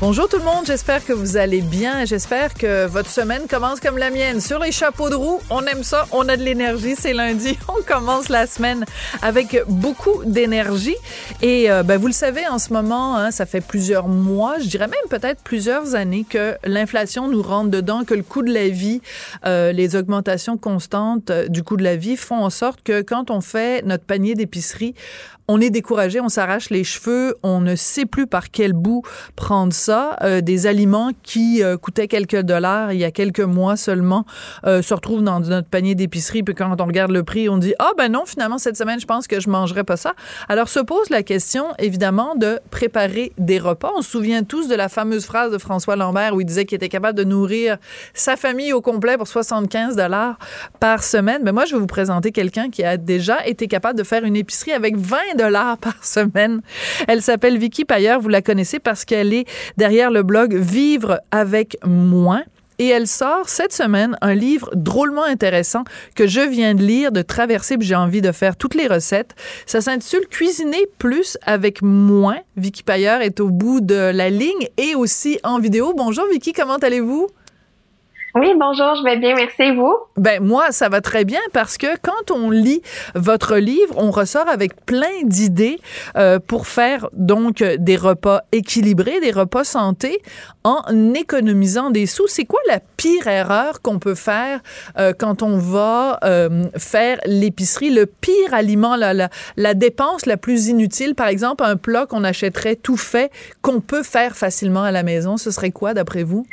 Bonjour tout le monde, j'espère que vous allez bien. J'espère que votre semaine commence comme la mienne. Sur les chapeaux de roue, on aime ça, on a de l'énergie, c'est lundi. On commence la semaine avec beaucoup d'énergie. Et euh, ben, vous le savez, en ce moment, hein, ça fait plusieurs mois, je dirais même peut-être plusieurs années que l'inflation nous rentre dedans, que le coût de la vie, euh, les augmentations constantes euh, du coût de la vie font en sorte que quand on fait notre panier d'épicerie, on est découragé, on s'arrache les cheveux, on ne sait plus par quel bout prendre ça. Euh, des aliments qui euh, coûtaient quelques dollars il y a quelques mois seulement euh, se retrouvent dans notre panier d'épicerie. Puis quand on regarde le prix, on dit ah ben non finalement cette semaine je pense que je mangerai pas ça. Alors se pose la question évidemment de préparer des repas. On se souvient tous de la fameuse phrase de François Lambert où il disait qu'il était capable de nourrir sa famille au complet pour 75 dollars par semaine. Mais moi je vais vous présenter quelqu'un qui a déjà été capable de faire une épicerie avec 20 dollars par semaine. Elle s'appelle Vicky Payeur. Vous la connaissez parce qu'elle est derrière le blog Vivre avec moins. Et elle sort cette semaine un livre drôlement intéressant que je viens de lire, de traverser, puis j'ai envie de faire toutes les recettes. Ça s'intitule Cuisiner plus avec moins. Vicky Payeur est au bout de la ligne et aussi en vidéo. Bonjour Vicky, comment allez-vous? Oui, bonjour, je vais bien, merci vous? Ben moi, ça va très bien parce que quand on lit votre livre, on ressort avec plein d'idées euh, pour faire donc des repas équilibrés, des repas santé en économisant des sous. C'est quoi la pire erreur qu'on peut faire euh, quand on va euh, faire l'épicerie, le pire aliment, la, la, la dépense la plus inutile, par exemple un plat qu'on achèterait tout fait qu'on peut faire facilement à la maison, ce serait quoi d'après vous?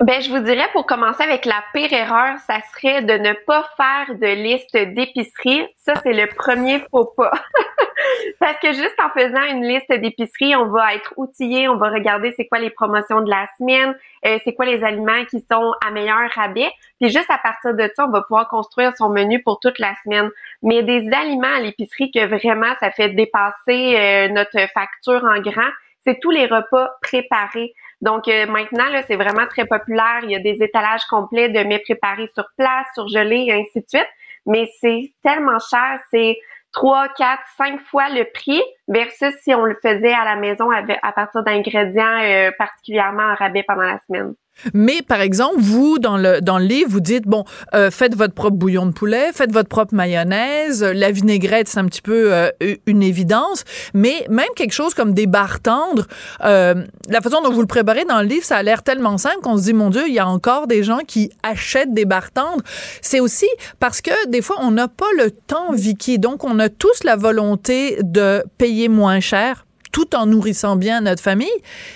Ben, je vous dirais pour commencer avec la pire erreur, ça serait de ne pas faire de liste d'épicerie. Ça, c'est le premier faux pas. Parce que juste en faisant une liste d'épicerie, on va être outillé, on va regarder c'est quoi les promotions de la semaine, euh, c'est quoi les aliments qui sont à meilleur rabais. Puis juste à partir de ça, on va pouvoir construire son menu pour toute la semaine. Mais des aliments à l'épicerie que vraiment ça fait dépasser euh, notre facture en grand, c'est tous les repas préparés. Donc euh, maintenant, là, c'est vraiment très populaire. Il y a des étalages complets de mets préparés sur place, surgelés et ainsi de suite. Mais c'est tellement cher, c'est trois, quatre, cinq fois le prix versus si on le faisait à la maison à partir d'ingrédients euh, particulièrement en rabais pendant la semaine. Mais par exemple, vous dans le dans le livre, vous dites bon, euh, faites votre propre bouillon de poulet, faites votre propre mayonnaise, la vinaigrette c'est un petit peu euh, une évidence, mais même quelque chose comme des barres tendres, la façon dont vous le préparez dans le livre, ça a l'air tellement simple qu'on se dit mon Dieu, il y a encore des gens qui achètent des barres tendres. C'est aussi parce que des fois on n'a pas le temps, Vicky, donc on a tous la volonté de payer moins cher tout en nourrissant bien notre famille,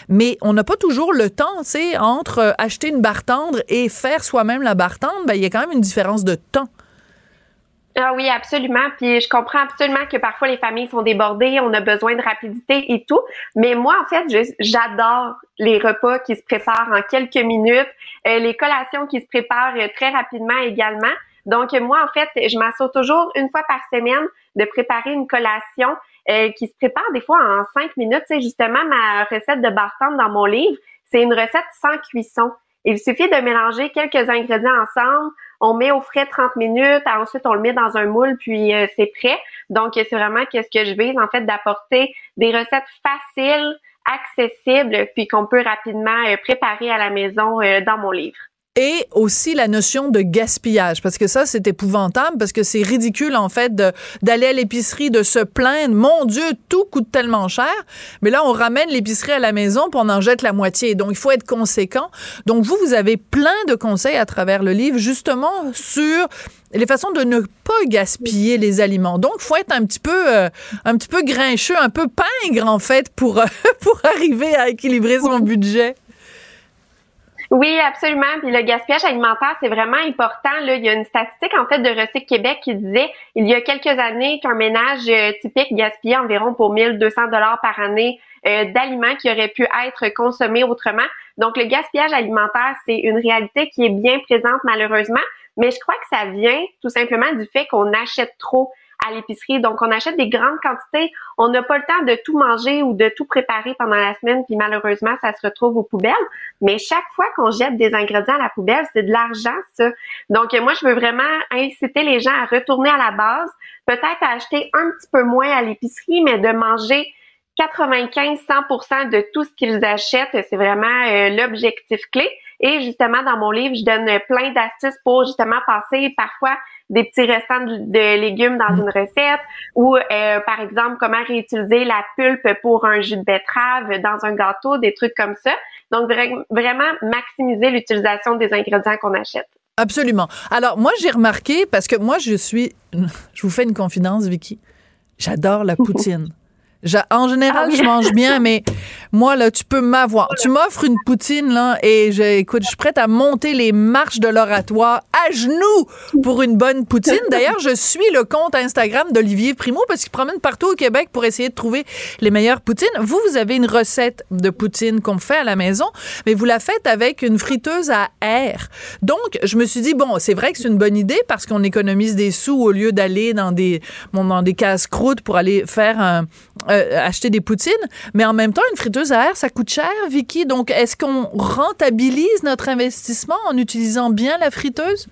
mais on n'a pas toujours le temps, tu sais, entre euh, acheter une barre tendre et faire soi-même la barre tendre, ben, il y a quand même une différence de temps. Ah oui, absolument. Puis je comprends absolument que parfois les familles sont débordées, on a besoin de rapidité et tout. Mais moi, en fait, j'adore les repas qui se préparent en quelques minutes, euh, les collations qui se préparent euh, très rapidement également. Donc moi, en fait, je m'assure toujours une fois par semaine de préparer une collation euh, qui se prépare des fois en cinq minutes. C'est justement ma recette de bartende dans mon livre. C'est une recette sans cuisson. Il suffit de mélanger quelques ingrédients ensemble. On met au frais 30 minutes. Ensuite, on le met dans un moule, puis euh, c'est prêt. Donc, c'est vraiment qu'est-ce que je vise, en fait, d'apporter des recettes faciles, accessibles, puis qu'on peut rapidement euh, préparer à la maison dans mon livre et aussi la notion de gaspillage parce que ça c'est épouvantable parce que c'est ridicule en fait d'aller à l'épicerie de se plaindre. Mon dieu tout coûte tellement cher. Mais là on ramène l'épicerie à la maison pour on en jette la moitié. Donc il faut être conséquent. Donc vous vous avez plein de conseils à travers le livre justement sur les façons de ne pas gaspiller les aliments. Donc, faut être un petit peu, euh, un petit peu grincheux, un peu pingre en fait pour pour arriver à équilibrer son budget. Oui, absolument. Puis le gaspillage alimentaire, c'est vraiment important. Là, il y a une statistique en fait de Recycle Québec qui disait il y a quelques années qu'un ménage euh, typique gaspillait environ pour 1200 dollars par année euh, d'aliments qui auraient pu être consommés autrement. Donc le gaspillage alimentaire, c'est une réalité qui est bien présente malheureusement, mais je crois que ça vient tout simplement du fait qu'on achète trop à l'épicerie. Donc, on achète des grandes quantités. On n'a pas le temps de tout manger ou de tout préparer pendant la semaine, puis malheureusement, ça se retrouve aux poubelles. Mais chaque fois qu'on jette des ingrédients à la poubelle, c'est de l'argent, ça. Donc, moi, je veux vraiment inciter les gens à retourner à la base, peut-être à acheter un petit peu moins à l'épicerie, mais de manger 95-100% de tout ce qu'ils achètent. C'est vraiment euh, l'objectif clé. Et justement, dans mon livre, je donne plein d'astuces pour justement passer parfois des petits restants de, légumes dans une recette ou euh, par exemple comment réutiliser la pulpe pour un jus de betterave dans un gâteau, des trucs comme ça. Donc vraiment maximiser l'utilisation des ingrédients qu'on achète. Absolument. Alors moi j'ai remarqué parce que moi je suis je vous fais une confidence Vicky. J'adore la poutine en général, je mange bien, mais moi, là, tu peux m'avoir. Tu m'offres une poutine, là, et je, écoute, je suis prête à monter les marches de l'oratoire à genoux pour une bonne poutine. D'ailleurs, je suis le compte Instagram d'Olivier Primo parce qu'il promène partout au Québec pour essayer de trouver les meilleures poutines. Vous, vous avez une recette de poutine qu'on fait à la maison, mais vous la faites avec une friteuse à air. Donc, je me suis dit, bon, c'est vrai que c'est une bonne idée parce qu'on économise des sous au lieu d'aller dans des, bon, dans des casse-croûtes pour aller faire un, euh, acheter des poutines, mais en même temps, une friteuse à air, ça coûte cher, Vicky. Donc, est-ce qu'on rentabilise notre investissement en utilisant bien la friteuse?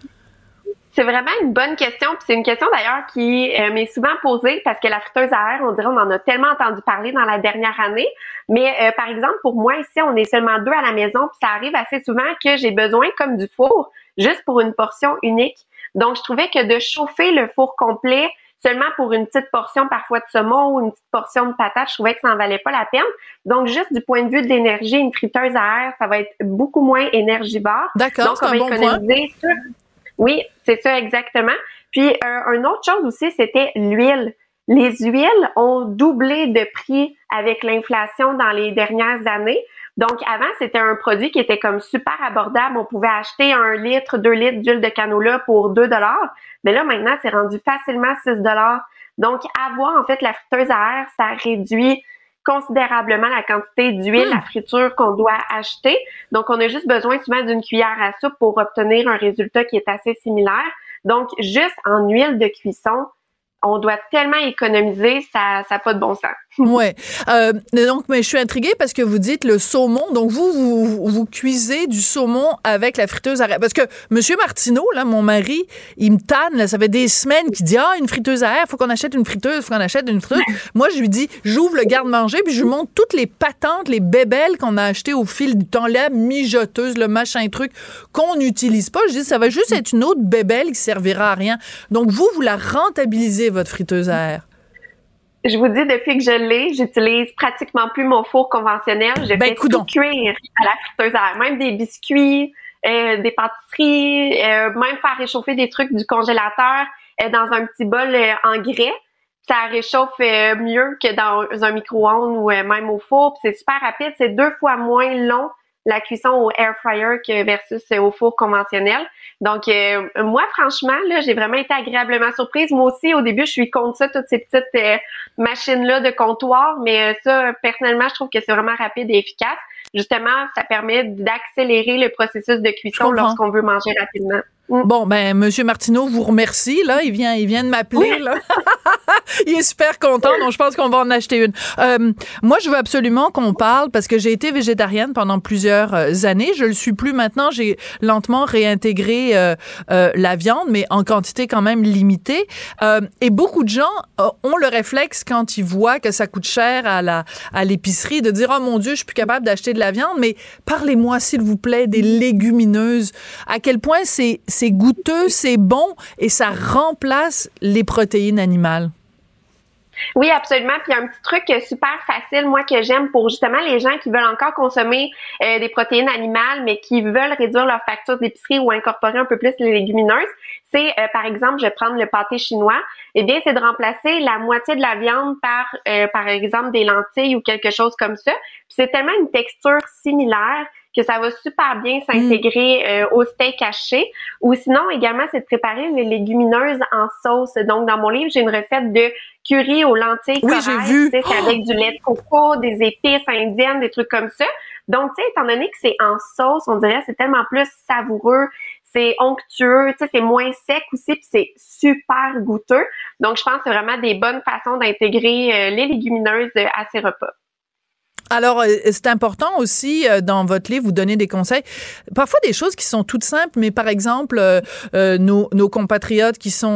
C'est vraiment une bonne question, puis c'est une question d'ailleurs qui euh, m'est souvent posée parce que la friteuse à air, on dirait, on en a tellement entendu parler dans la dernière année. Mais euh, par exemple, pour moi ici, on est seulement deux à la maison, puis ça arrive assez souvent que j'ai besoin comme du four juste pour une portion unique. Donc, je trouvais que de chauffer le four complet, seulement pour une petite portion parfois de saumon ou une petite portion de patate, je trouvais que ça n'en valait pas la peine. Donc, juste du point de vue de l'énergie, une friteuse à air, ça va être beaucoup moins énergivore. D'accord, Donc, on va économiser sur... Oui, c'est ça exactement. Puis, euh, une autre chose aussi, c'était l'huile. Les huiles ont doublé de prix avec l'inflation dans les dernières années. Donc, avant, c'était un produit qui était comme super abordable. On pouvait acheter un litre, deux litres d'huile de canola pour 2 dollars. Mais là, maintenant, c'est rendu facilement 6 dollars. Donc, avoir, en fait, la friteuse à air, ça réduit considérablement la quantité d'huile à hmm. friture qu'on doit acheter. Donc, on a juste besoin souvent d'une cuillère à soupe pour obtenir un résultat qui est assez similaire. Donc, juste en huile de cuisson, on doit tellement économiser, ça n'a pas de bon sens. Ouais. Euh, donc, mais je suis intriguée parce que vous dites le saumon. Donc, vous, vous, vous cuisez du saumon avec la friteuse à air. Parce que Monsieur Martineau, là, mon mari, il me tanne, là, ça fait des semaines qu'il dit, ah, une friteuse à air, faut qu'on achète une friteuse, faut qu'on achète une friteuse. Moi, je lui dis, j'ouvre le garde-manger, puis je lui montre toutes les patentes, les bébelles qu'on a achetées au fil du temps, la mijoteuse, le machin truc, qu'on n'utilise pas. Je dis, ça va juste être une autre bébelle qui servira à rien. Donc, vous, vous la rentabilisez, votre friteuse à air je vous dis, depuis que je l'ai, j'utilise pratiquement plus mon four conventionnel. Je ben, fais tout cuire à la friteuse à. Même des biscuits, euh, des pâtisseries, euh, même faire réchauffer des trucs du congélateur euh, dans un petit bol en grès. Ça réchauffe mieux que dans un micro-ondes ou même au four. C'est super rapide. C'est deux fois moins long la cuisson au air fryer que versus au four conventionnel. Donc euh, moi franchement là, j'ai vraiment été agréablement surprise. Moi aussi au début, je suis contre ça toutes ces petites euh, machines là de comptoir, mais euh, ça personnellement, je trouve que c'est vraiment rapide et efficace. Justement, ça permet d'accélérer le processus de cuisson lorsqu'on veut manger rapidement. Mm. Bon, ben, Monsieur Martineau vous remercie, là. Il vient, il vient de m'appeler, là. il est super content, donc je pense qu'on va en acheter une. Euh, moi, je veux absolument qu'on parle parce que j'ai été végétarienne pendant plusieurs euh, années. Je le suis plus maintenant. J'ai lentement réintégré euh, la viande, mais en quantité quand même limitée. et beaucoup de gens ont le réflexe quand ils voient que ça coûte cher à la à l'épicerie de dire oh mon Dieu, je suis plus capable d'acheter de la viande. Mais parlez-moi s'il vous plaît des légumineuses. À quel point c'est c'est goûteux, c'est bon et ça remplace les protéines animales. Oui, absolument. Puis un petit truc super facile, moi que j'aime pour justement les gens qui veulent encore consommer euh, des protéines animales, mais qui veulent réduire leur facture d'épicerie ou incorporer un peu plus les légumineuses, c'est euh, par exemple, je vais prendre le pâté chinois. Eh bien, c'est de remplacer la moitié de la viande par, euh, par exemple, des lentilles ou quelque chose comme ça. Puis c'est tellement une texture similaire que ça va super bien s'intégrer euh, au steak haché. Ou sinon, également, c'est de préparer les légumineuses en sauce. Donc, dans mon livre, j'ai une recette de curry aux lentilles oui, j'ai vu. avec du lait de coco, des épices indiennes, des trucs comme ça. Donc, tu sais, étant donné que c'est en sauce, on dirait c'est tellement plus savoureux, c'est onctueux, tu sais, c'est moins sec aussi, puis c'est super goûteux. Donc, je pense que c'est vraiment des bonnes façons d'intégrer euh, les légumineuses à ces repas. Alors, euh, c'est important aussi euh, dans votre livre, vous donner des conseils. Parfois des choses qui sont toutes simples, mais par exemple, euh, nos, nos, compatriotes qui sont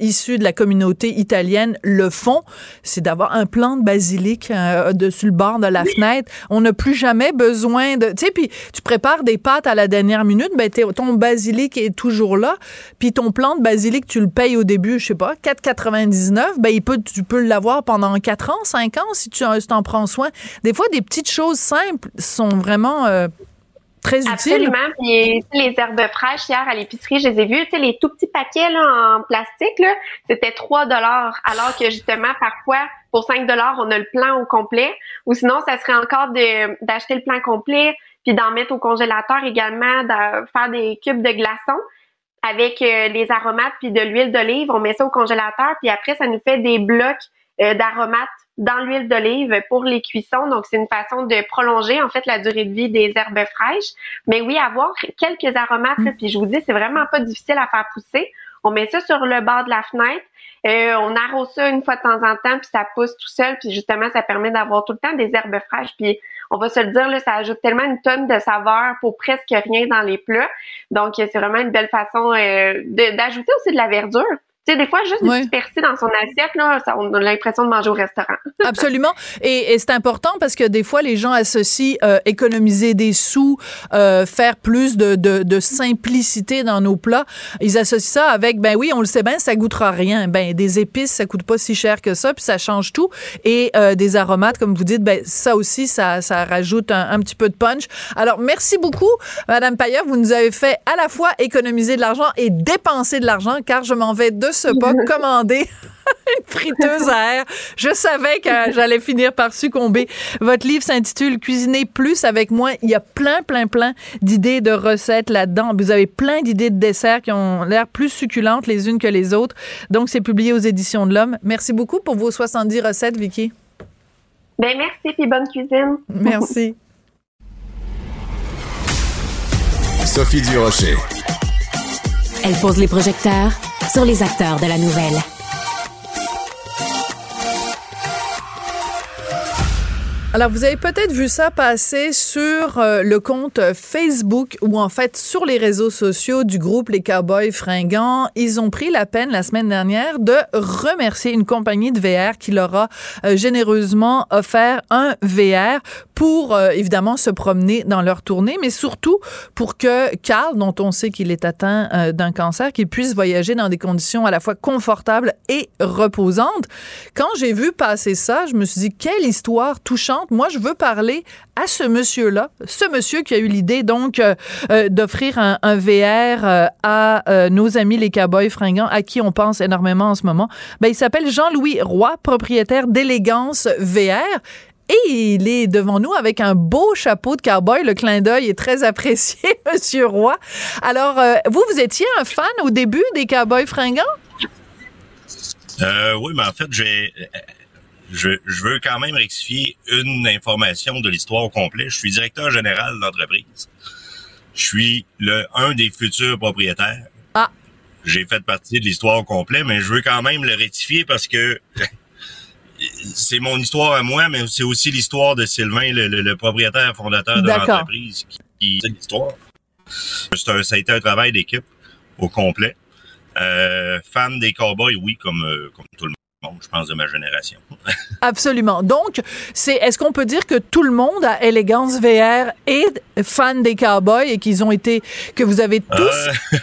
issus de la communauté italienne le font, c'est d'avoir un plant de basilic dessus le bord de la fenêtre. On n'a plus jamais besoin de... Tu sais, puis tu prépares des pâtes à la dernière minute, ben ton basilic est toujours là, puis ton plant de basilic, tu le payes au début, je sais pas, 4,99, ben il peut, tu peux l'avoir pendant 4 ans, 5 ans si tu si en prends soin. Des fois, des petites choses simples sont vraiment euh, très utiles. Absolument. Puis les herbes fraîches hier à l'épicerie, je les ai vues. Les tout petits paquets là, en plastique, c'était 3 dollars, alors que justement parfois pour 5 dollars on a le plan au complet. Ou sinon, ça serait encore d'acheter le plan complet, puis d'en mettre au congélateur également, de faire des cubes de glaçons avec euh, les aromates puis de l'huile d'olive. On met ça au congélateur, puis après ça nous fait des blocs d'aromates dans l'huile d'olive pour les cuissons. Donc, c'est une façon de prolonger, en fait, la durée de vie des herbes fraîches. Mais oui, avoir quelques aromates, mm. puis je vous dis, c'est vraiment pas difficile à faire pousser. On met ça sur le bord de la fenêtre. Euh, on arrose ça une fois de temps en temps, puis ça pousse tout seul. Puis justement, ça permet d'avoir tout le temps des herbes fraîches. Puis on va se le dire, là, ça ajoute tellement une tonne de saveur pour presque rien dans les plats. Donc, c'est vraiment une belle façon euh, d'ajouter aussi de la verdure. Tu sais, des fois, juste ouais. disperser dans son assiette, là, ça, on a l'impression de manger au restaurant. Absolument. Et, et c'est important parce que des fois, les gens associent euh, économiser des sous, euh, faire plus de, de, de, simplicité dans nos plats. Ils associent ça avec, ben oui, on le sait bien, ça goûtera rien. Ben, des épices, ça coûte pas si cher que ça, puis ça change tout. Et euh, des aromates, comme vous dites, ben ça aussi, ça, ça rajoute un, un, petit peu de punch. Alors, merci beaucoup, Madame Payeur. Vous nous avez fait à la fois économiser de l'argent et dépenser de l'argent, car je m'en vais de ce pas commander une friteuse à air. Je savais que j'allais finir par succomber. Votre livre s'intitule Cuisiner plus avec moi. Il y a plein, plein, plein d'idées de recettes là-dedans. Vous avez plein d'idées de desserts qui ont l'air plus succulentes les unes que les autres. Donc, c'est publié aux Éditions de l'Homme. Merci beaucoup pour vos 70 recettes, Vicky. Ben, merci et bonne cuisine. Merci. Sophie Durocher. Elle pose les projecteurs sur les acteurs de la nouvelle. Alors, vous avez peut-être vu ça passer sur euh, le compte Facebook ou en fait sur les réseaux sociaux du groupe Les Cowboys Fringants. Ils ont pris la peine la semaine dernière de remercier une compagnie de VR qui leur a euh, généreusement offert un VR pour euh, évidemment se promener dans leur tournée, mais surtout pour que Carl, dont on sait qu'il est atteint d'un cancer, qu'il puisse voyager dans des conditions à la fois confortables et reposantes. Quand j'ai vu passer ça, je me suis dit quelle histoire touchante moi, je veux parler à ce monsieur-là, ce monsieur qui a eu l'idée donc euh, euh, d'offrir un, VR euh, à nos amis les cowboys fringants, à qui on pense énormément en ce moment. Ben, il s'appelle Jean-Louis Roy, propriétaire d'Élégance VR. Et il est devant nous avec un beau chapeau de cowboy. Le clin d'œil est très apprécié, Monsieur Roy. Alors, vous, vous étiez un fan au début des cowboys fringants? oui, mais en fait, j'ai je, veux quand même rectifier une information de l'histoire au complet. Je suis directeur général de l'entreprise. Je suis le un des futurs propriétaires. Ah. J'ai fait partie de l'histoire au complet, mais je veux quand même le rectifier parce que c'est mon histoire à moi, mais c'est aussi l'histoire de Sylvain, le, propriétaire fondateur de l'entreprise, qui, qui l'histoire. ça a été un travail d'équipe au complet. Euh, fan des cowboys, oui, comme, euh, comme tout le monde je pense, de ma génération. Absolument. Donc, c'est est-ce qu'on peut dire que tout le monde à Élégance VR est fan des cowboys et qu'ils ont été que vous avez tous? euh,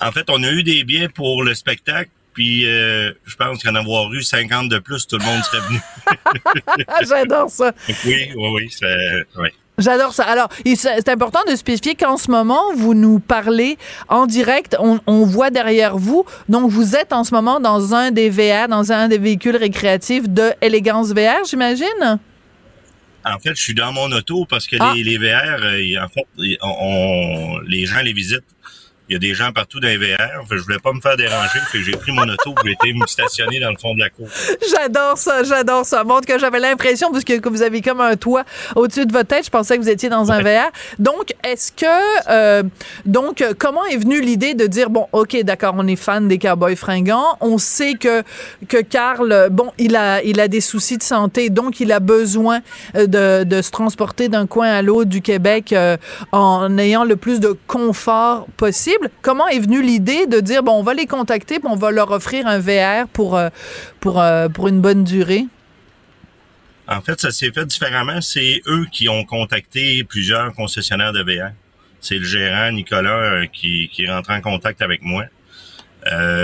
En fait, on a eu des billets pour le spectacle puis euh, je pense qu'en avoir eu 50 de plus, tout le monde serait venu. J'adore ça. Oui, oui, oui. J'adore ça. Alors, c'est important de spécifier qu'en ce moment, vous nous parlez en direct. On, voit derrière vous. Donc, vous êtes en ce moment dans un des VR, dans un des véhicules récréatifs de Élégance VR, j'imagine? En fait, je suis dans mon auto parce que ah. les, les, VR, euh, en fait, on, les gens les visitent il y a des gens partout dans les VR. je voulais pas me faire déranger. Fait que j'ai pris mon auto j'ai été me stationner dans le fond de la cour. J'adore ça, j'adore ça. Montre que j'avais l'impression, parce que, vous avez comme un toit au-dessus de votre tête, je pensais que vous étiez dans un VR. Donc, est-ce que, euh, donc, comment est venue l'idée de dire, bon, OK, d'accord, on est fan des cowboys fringants. On sait que, que Carl, bon, il a, il a des soucis de santé, donc il a besoin euh, de, de se transporter d'un coin à l'autre du Québec euh, en ayant le plus de confort possible. Comment est venue l'idée de dire, bon, on va les contacter, puis on va leur offrir un VR pour, euh, pour, euh, pour une bonne durée? En fait, ça s'est fait différemment. C'est eux qui ont contacté plusieurs concessionnaires de VR. C'est le gérant Nicolas euh, qui, qui est rentré en contact avec moi.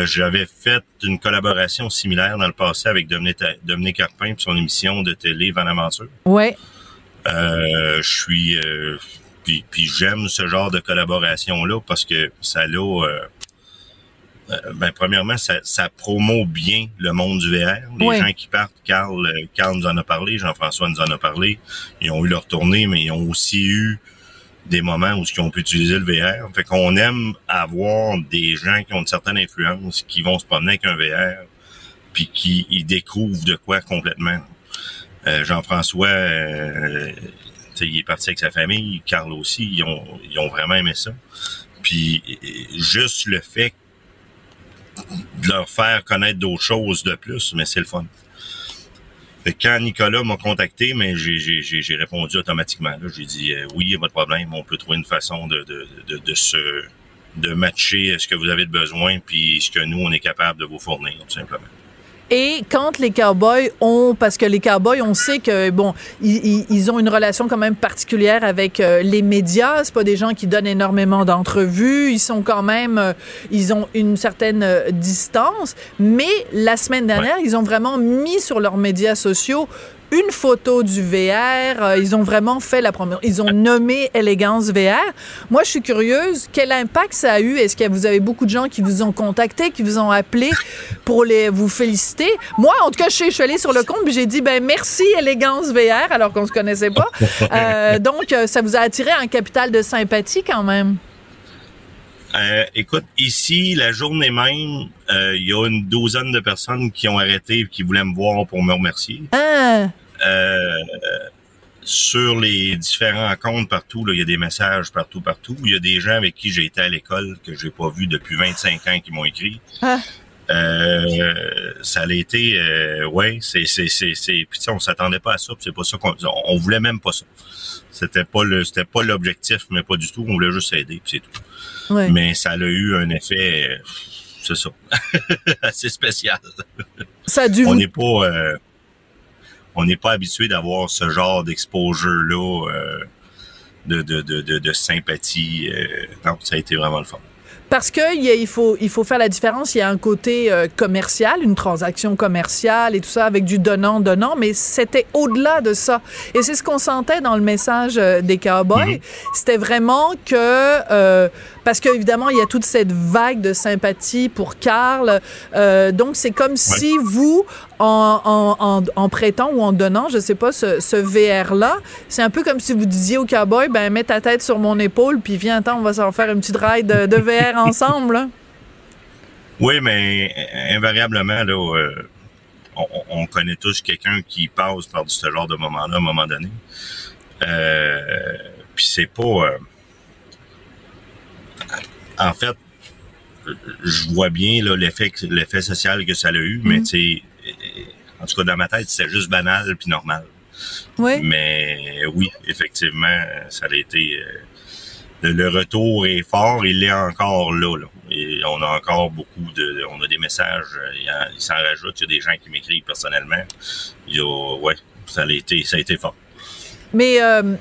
J'avais fait une collaboration similaire dans le passé avec Dominique, Dominique Carpin pour son émission de télé Van Aventure. Ouais. je suis puis, puis j'aime ce genre de collaboration-là parce que ça l'a... Euh, euh, ben, premièrement, ça, ça promeut bien le monde du VR. Les gens qui partent, Carl, euh, Carl nous en a parlé, Jean-François nous en a parlé. Ils ont eu leur tournée, mais ils ont aussi eu des moments où ils ont pu utiliser le VR. Fait qu'on aime avoir des gens qui ont une certaine influence, qui vont se promener avec un VR, puis qui ils découvrent de quoi complètement. Jean-François, il est parti avec sa famille, Carl aussi, ils ont, vraiment aimé ça. Puis juste le fait de leur faire connaître d'autres choses de plus, mais c'est le fun. quand Nicolas m'a contacté, mais j'ai répondu automatiquement. J'ai dit euh, oui, il n'y a pas de problème, on peut trouver une façon de, de matcher ce que vous avez de besoin puis ce que nous on est capable de vous fournir tout simplement. Et quand les cowboys ont, parce que les cowboys, on sait que bon, ils, ont une relation quand même particulière avec euh, les médias. C'est pas des gens qui donnent énormément d'entrevues. Ils sont quand même, euh, ils ont une certaine euh, distance. Mais la semaine dernière, ils ont vraiment mis sur leurs médias sociaux une photo du VR. Euh, ils ont vraiment fait la première. Ils ont nommé Elegance VR. Moi, je suis curieuse. Quel impact ça a eu? Est-ce que vous avez beaucoup de gens qui vous ont contacté, qui vous ont appelé pour les, vous féliciter? Moi, en tout cas, je suis, allée sur le compte et j'ai dit, ben, merci Elegance VR, alors qu'on se connaissait pas. Euh, donc, euh, ça vous a attiré un capital de sympathie quand même? écoute, ici, la journée même, il y a une douzaine de personnes qui ont arrêté et qui voulaient me voir pour me remercier. Ah. Euh, sur les différents comptes partout, il y a des messages partout, partout. Il y a des gens avec qui j'ai été à l'école que j'ai pas vu depuis 25 ans qui m'ont écrit. Ah. Euh, ça a été, euh, ouais, c'est, c'est, c'est, c'est, puis on s'attendait pas à ça, c'est pas ça qu'on, on voulait même pas ça. C'était pas le, c'était pas l'objectif, mais pas du tout. On voulait juste aider, puis c'est tout. Mais ça a eu un effet, c'est ça, assez spécial. Ça a dû. On n'est pas. Euh, on n'est pas habitué d'avoir ce genre d'exposure-là euh, de, de, de, de, sympathie. Euh, non, ça a été vraiment le fun. Parce que il, faut, il faut faire la différence. Il y a un côté euh, commercial, une transaction commerciale et tout ça avec du donnant-donnant, mais c'était au-delà de ça. Et c'est ce qu'on sentait dans le message des Cowboys. Mm-hmm. C'était vraiment que parce qu'évidemment, il y a toute cette vague de sympathie pour Karl. Euh, donc, c'est comme si vous, en, en, en, prêtant ou en donnant, je sais pas, ce, ce VR-là, c'est un peu comme si vous disiez au cowboy, ben, mets ta tête sur mon épaule, puis viens, attends, on va s'en faire une petite ride de, de VR ensemble. Oui, mais invariablement, là, euh, on, on, connaît tous quelqu'un qui passe par ce genre de moment-là à un moment donné. Euh, puis c'est pas... Euh, en fait, je vois bien l'effet l'effet social que ça a eu, mais mm. tu en tout cas dans ma tête, c'est juste banal puis normal. Oui. Mais oui, effectivement, ça a été euh, le, retour est fort, il est encore là, Et on a encore beaucoup de on a des messages, il, s'en rajoute, il y a des gens qui m'écrivent personnellement. Il y a, ouais, ça a été ça a été fort. Mais euh,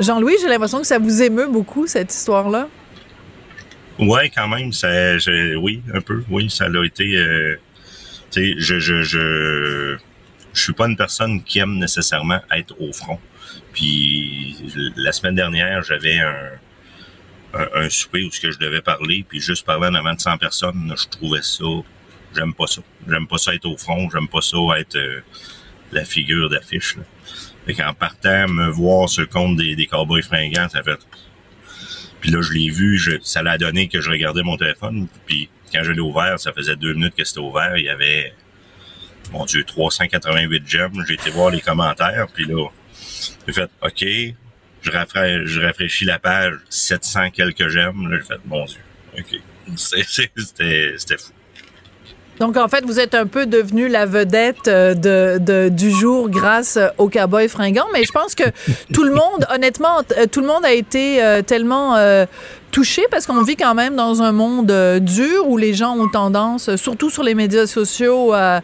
Jean-Louis, j'ai l'impression que ça vous émeut beaucoup cette histoire là. Ouais, quand même, ça, oui, un peu, oui, ça a été. Euh, tu sais, je, je, je, je suis pas une personne qui aime nécessairement être au front. Puis la semaine dernière, j'avais un, un, souper où ce que je devais parler, puis juste parler en avant de 100 personnes, je trouvais ça, j'aime pas ça. J'aime pas ça être au front, j'aime pas ça être euh, la figure d'affiche. Fait qu'en partant, me voir sur le compte des, des cowboys fringants, ça fait... Puis là, je l'ai vu, je, ça l'a donné que je regardais mon téléphone. Puis quand je l'ai ouvert, ça faisait deux minutes que c'était ouvert. Il y avait, mon Dieu, 388 j'aime. J'ai été voir les commentaires. Puis là, j'ai fait, OK, je, rafraîchis, la page, 700 quelques j'aime. Là, j'ai fait, mon Dieu, OK. C'était fou. Donc, en fait, vous êtes un peu devenu la vedette euh, du jour grâce au cowboy fringant. Mais je pense que tout le monde, honnêtement, euh, tout le monde a été euh, tellement touché parce qu'on vit quand même dans un monde euh, dur où les gens ont tendance, surtout sur les médias sociaux, à,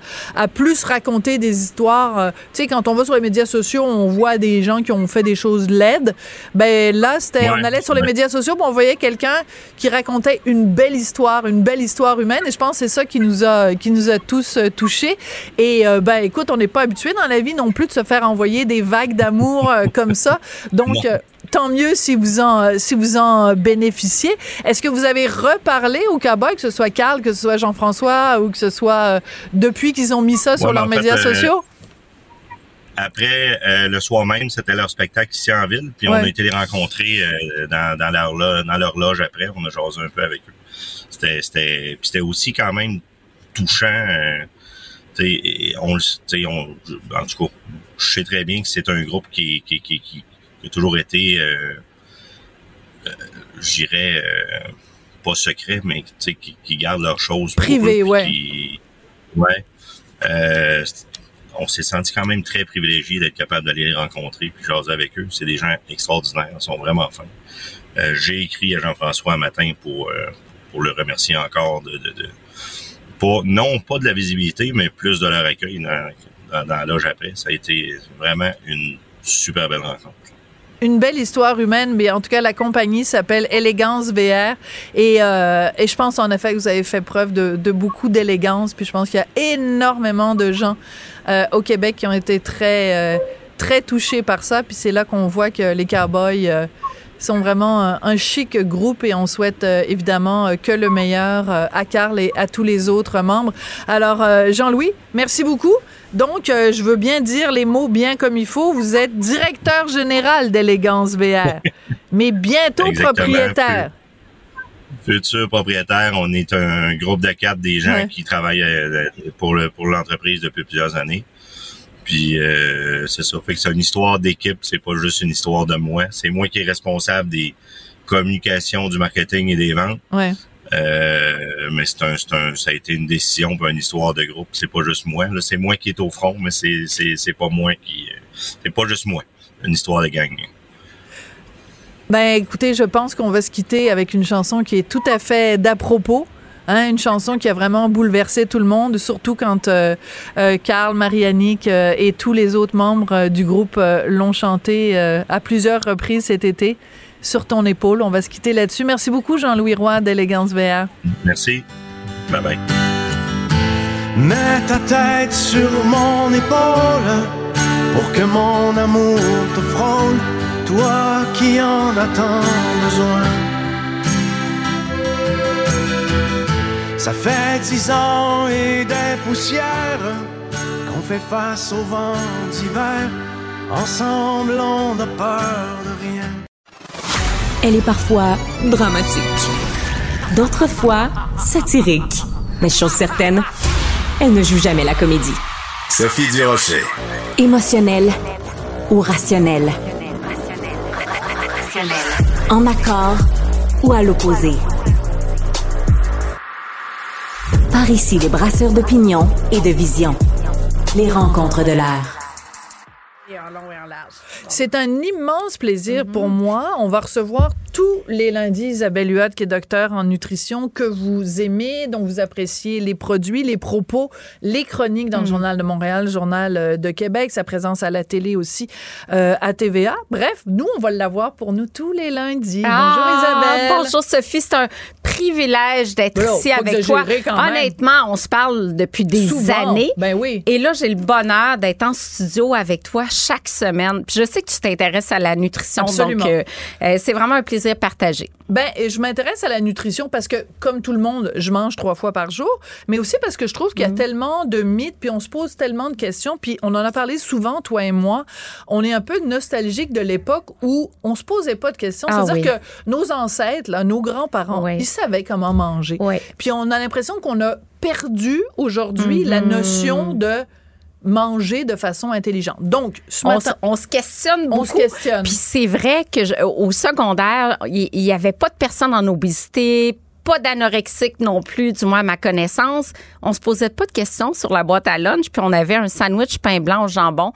plus raconter des histoires. Euh, tu sais, quand on va sur les médias sociaux, on voit des gens qui ont fait des choses laides. Ben là, c'était, on allait sur les médias sociaux, on voyait quelqu'un qui racontait une belle histoire, une belle histoire humaine. Et je pense que c'est ça qui nous a, qui nous a tous euh, touchés. Et ben, écoute, on n'est pas habitué dans la vie non plus de se faire envoyer des vagues d'amour comme ça. Donc tant mieux si vous en, si vous en bénéficiez. Est-ce que vous avez reparlé au cowboy, que ce soit Carl, que ce soit Jean-François ou que ce soit euh, depuis qu'ils ont mis ça sur leurs médias euh, sociaux? après, euh, le soir même, c'était leur spectacle ici en ville, puis on a été les rencontrer dans, dans, leur, dans leur loge après. On a jasé un peu avec eux. C'était, c'était, c'était aussi quand même touchant. on, on, en tout cas, je sais très bien que c'est un groupe qui, qui, qui, qui, a toujours été, euh, euh, j'irais, euh, pas secret, mais qui, qui gardent leurs choses privées, ouais. ouais. Euh, on s'est senti quand même très privilégié d'être capable d'aller les rencontrer puis jaser avec eux. C'est des gens extraordinaires, ils sont vraiment fins. J'ai écrit à Jean-François un matin pour pour le remercier encore de, de, de pas, non pas de la visibilité, mais plus de leur accueil dans, dans, dans l'âge après. Ça a été vraiment une super belle rencontre une belle histoire humaine, mais en tout cas, la compagnie s'appelle Élégance VR. Et, euh, et, je pense en effet que vous avez fait preuve de, beaucoup d'élégance. Puis je pense qu'il y a énormément de gens euh, au Québec qui ont été très, euh, très touchés par ça. Puis c'est là qu'on voit que les Cowboys sont vraiment un, un, chic groupe et on souhaite euh, évidemment que le meilleur à Carl et à tous les autres membres. Alors, Jean-Louis, merci beaucoup. Donc, euh, je veux bien dire les mots bien comme il faut. Vous êtes directeur général d'Élégance VR, mais bientôt propriétaire. Futur propriétaire, on est un groupe de quatre des gens qui travaillent euh, pour le pour l'entreprise depuis plusieurs années. Puis euh, c'est ça, fait que c'est une histoire d'équipe, c'est pas juste une histoire de moi. C'est moi qui est responsable des communications, du marketing et des ventes. Ouais. Euh, mais c'est un, un, ça a été une décision, pour une histoire de groupe. C'est pas juste moi. C'est moi qui est au front, mais c'est, c'est, c'est pas moi qui. C'est pas juste moi. Une histoire de gang. Ben, écoutez, je pense qu'on va se quitter avec une chanson qui est tout à fait d'à propos. Hein, une chanson qui a vraiment bouleversé tout le monde, surtout quand euh, euh Carl, Marianique euh, et tous les autres membres euh, du groupe l'ont chanté à plusieurs reprises cet été sur ton épaule. On va se quitter là-dessus. Merci beaucoup, Jean-Louis Roy d'Élégance VR. Merci. Bye bye. Mets ta tête sur mon épaule pour que mon amour te frôle, toi qui en as tant besoin. Ça fait dix ans et des poussières qu'on fait face au vent d'hiver. Ensemble, on n'a peur de rien. Elle est parfois dramatique, d'autres fois satirique. Mais chose certaine, elle ne joue jamais la comédie. Sophie Durocher. Émotionnelle ou rationnelle? En accord ou à l'opposé? Par ici, les brasseurs d'opinion et de vision. Les rencontres de l'air. C'est un immense plaisir pour moi. On va recevoir tous les lundis Isabelle Huot, qui est docteur en nutrition, que vous aimez, dont vous appréciez les produits, les propos, les chroniques dans le mm-hmm. Journal de Montréal, le Journal euh, de Québec, sa présence à la télé aussi euh, à TVA. Bref, nous, on va l'avoir pour nous tous les lundis. Ah, bonjour Isabelle. Bonjour Sophie, c'est un privilège d'être ici avec toi. Honnêtement, on se parle depuis des années. Ben oui. Et là, j'ai le bonheur d'être en studio avec toi chaque semaine. Puis je sais que tu t'intéresses à la nutrition, donc euh, euh, c'est vraiment un plaisir partagé. Ben, et je m'intéresse à la nutrition parce que, comme tout le monde, je mange trois fois par jour, mais aussi parce que je trouve qu'il y a mm. tellement de mythes, puis on se pose tellement de questions, puis on en a parlé souvent, toi et moi. On est un peu nostalgique de l'époque où on se posait pas de questions. Ah C'est-à-dire que nos ancêtres, là, nos grands-parents, ils savaient comment manger. Puis on a l'impression qu'on a perdu aujourd'hui la mm-hmm. notion de manger de façon intelligente. Donc, on, se questionne beaucoup. On se questionne. Puis c'est vrai que au secondaire, il n'y avait pas de personnes en obésité, pas d'anorexique non plus, du moins à ma connaissance. On se posait pas de questions sur la boîte à lunch, puis on avait un sandwich pain blanc au jambon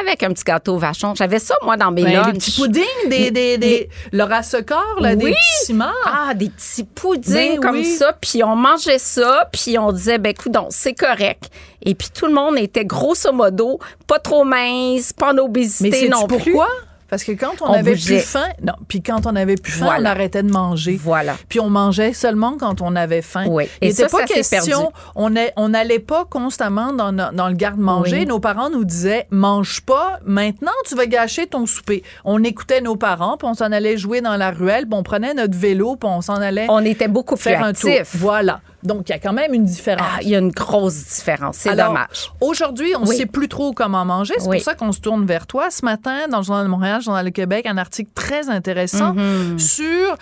avec un petit gâteau vachon. J'avais ça, moi, dans mes ben, lunchs. Des petits puddings, des, des, des, Laura Secor, là, des petits cimards. Ah, des petits puddings ben comme ça. Puis on mangeait ça, puis on disait, ben, écoute, c'est correct. Et puis tout le monde était grosso modo pas trop mince, pas en obésité non plus. Pourquoi? Parce que quand on, avait plus faim, non, puis quand on avait plus faim, on arrêtait de manger. Voilà. Puis on mangeait seulement quand on avait faim. Oui. Et c'est pas question, on on n'allait pas constamment dans, dans le garde-manger. Nos parents nous disaient mange pas, maintenant tu vas gâcher ton souper. On écoutait nos parents, puis on s'en allait jouer dans la ruelle, puis on prenait notre vélo, puis on s'en allait On était beaucoup faire plus actifs. un tour. Voilà. Donc, il y a quand même une différence. Ah, il y a une grosse différence. C'est dommage. Aujourd'hui, on ne sait plus trop comment manger. C'est pour ça qu'on se tourne vers toi. Ce matin, dans le Journal de Montréal, Journal de Québec, un article très intéressant mm-hmm. sur.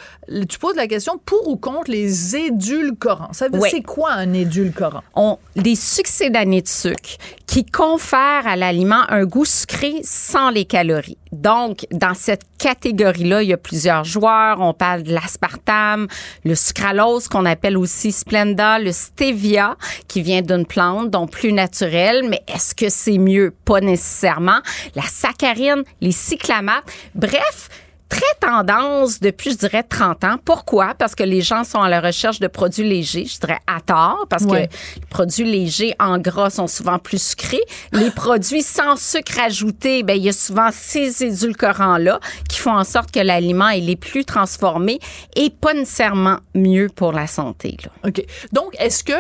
Tu poses la question pour ou contre les édulcorants? Ça veut dire, c'est quoi un édulcorant? On, des succédanés de sucre qui confèrent à l'aliment un goût sucré sans les calories. Donc, dans cette catégorie-là, il y a plusieurs joueurs. On parle de l'aspartame, le sucralose qu'on appelle aussi Splenda, le stevia qui vient d'une plante, donc plus naturelle. Mais est-ce que c'est mieux? Pas nécessairement. La saccharine, les cyclamates. Bref, très tendance depuis, je dirais, 30 ans. Pourquoi? Parce que les gens sont à la recherche de produits légers, je dirais à tort, parce que les produits légers en gras sont souvent plus sucrés. Les produits sans sucre ajouté, ben, il y a souvent ces édulcorants-là qui font en sorte que l'aliment est plus transformé et pas nécessairement mieux pour la santé. Là. OK. Donc, est-ce que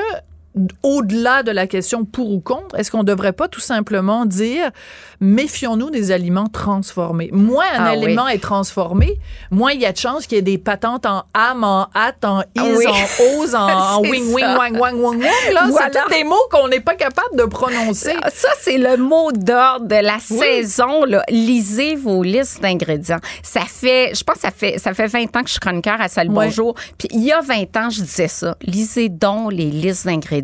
au-delà de la question pour ou contre, est-ce qu'on ne devrait pas tout simplement dire méfions-nous des aliments transformés? Moins un ah aliment est transformé, moins il y a de chances qu'il y ait des patentes en âme, en hâte, en is, en ose, en, wing, wing, wang, wang, wang, wang. Là, c'est des mots qu'on n'est pas capable de prononcer. Ça, c'est le mot d'ordre de la saison. Là. Lisez vos listes d'ingrédients. Ça fait, je pense, ça fait, ça fait 20 ans que je suis chroniqueur à Salut Bonjour. Puis il y a 20 ans, je disais ça. Lisez donc les listes d'ingrédients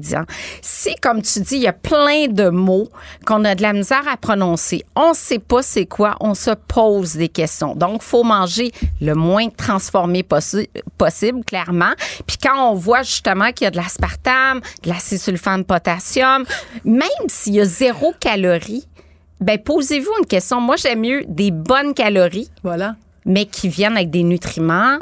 si, comme tu dis, il y a plein de mots qu'on a de la misère à prononcer, on ne sait pas c'est quoi, on se pose des questions. Donc, faut manger le moins transformé possible, clairement. Puis quand on voit justement qu'il y a de l'aspartame, de l'acésulfame potassium, même s'il y a zéro calorie, ben posez-vous une question. Moi, j'aime mieux des bonnes calories. Voilà mais qui viennent avec des nutriments,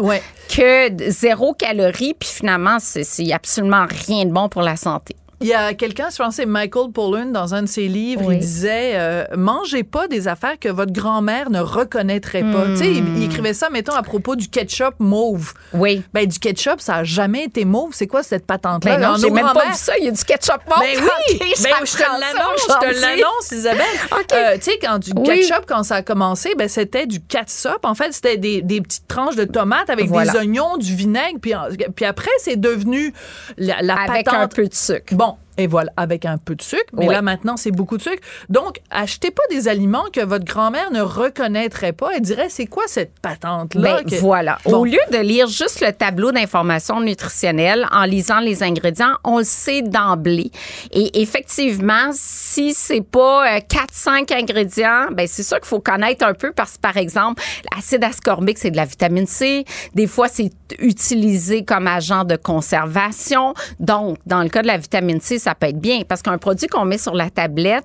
que zéro calorie, puis finalement, c'est absolument rien de bon pour la santé. Il y a quelqu'un, je pense c'est Michael Pollan, dans un de ses livres, il disait euh, Mangez pas des affaires que votre grand-mère ne reconnaîtrait pas. Tu sais, il, hmm. écrivait ça, mettons, à propos du ketchup mauve. Oui. Ben, du ketchup, ça a jamais été mauve. C'est quoi cette patente-là? Ben non, j'ai même pas vu ça. Il y a du ketchup mauve. Ben oui. ben, je te l'annonce, je te l'annonce, Isabelle. Euh, tu sais, quand du ketchup, quand ça a commencé, ben, c'était du catsup. En fait, c'était des, des, petites tranches de tomates avec des oignons, du vinaigre. Puis, puis après, c'est devenu la, la avec un peu de sucre. Bon, et voilà, avec un peu de sucre. Mais là, maintenant, c'est beaucoup de sucre. Donc, achetez pas des aliments que votre grand-mère ne reconnaîtrait pas. Elle dirait, c'est quoi cette patente-là? Ben, voilà. Au lieu de lire juste le tableau d'information nutritionnelle en lisant les ingrédients, on le sait d'emblée. Et effectivement, si c'est pas 4-5 euh, ingrédients, ben c'est sûr qu'il faut connaître un peu parce que, par exemple, l'acide ascorbique, c'est de la vitamine C. Des fois, c'est utilisé comme agent de conservation. Donc, dans le cas de la vitamine C, ça peut être bien parce qu'un produit qu'on met sur la tablette,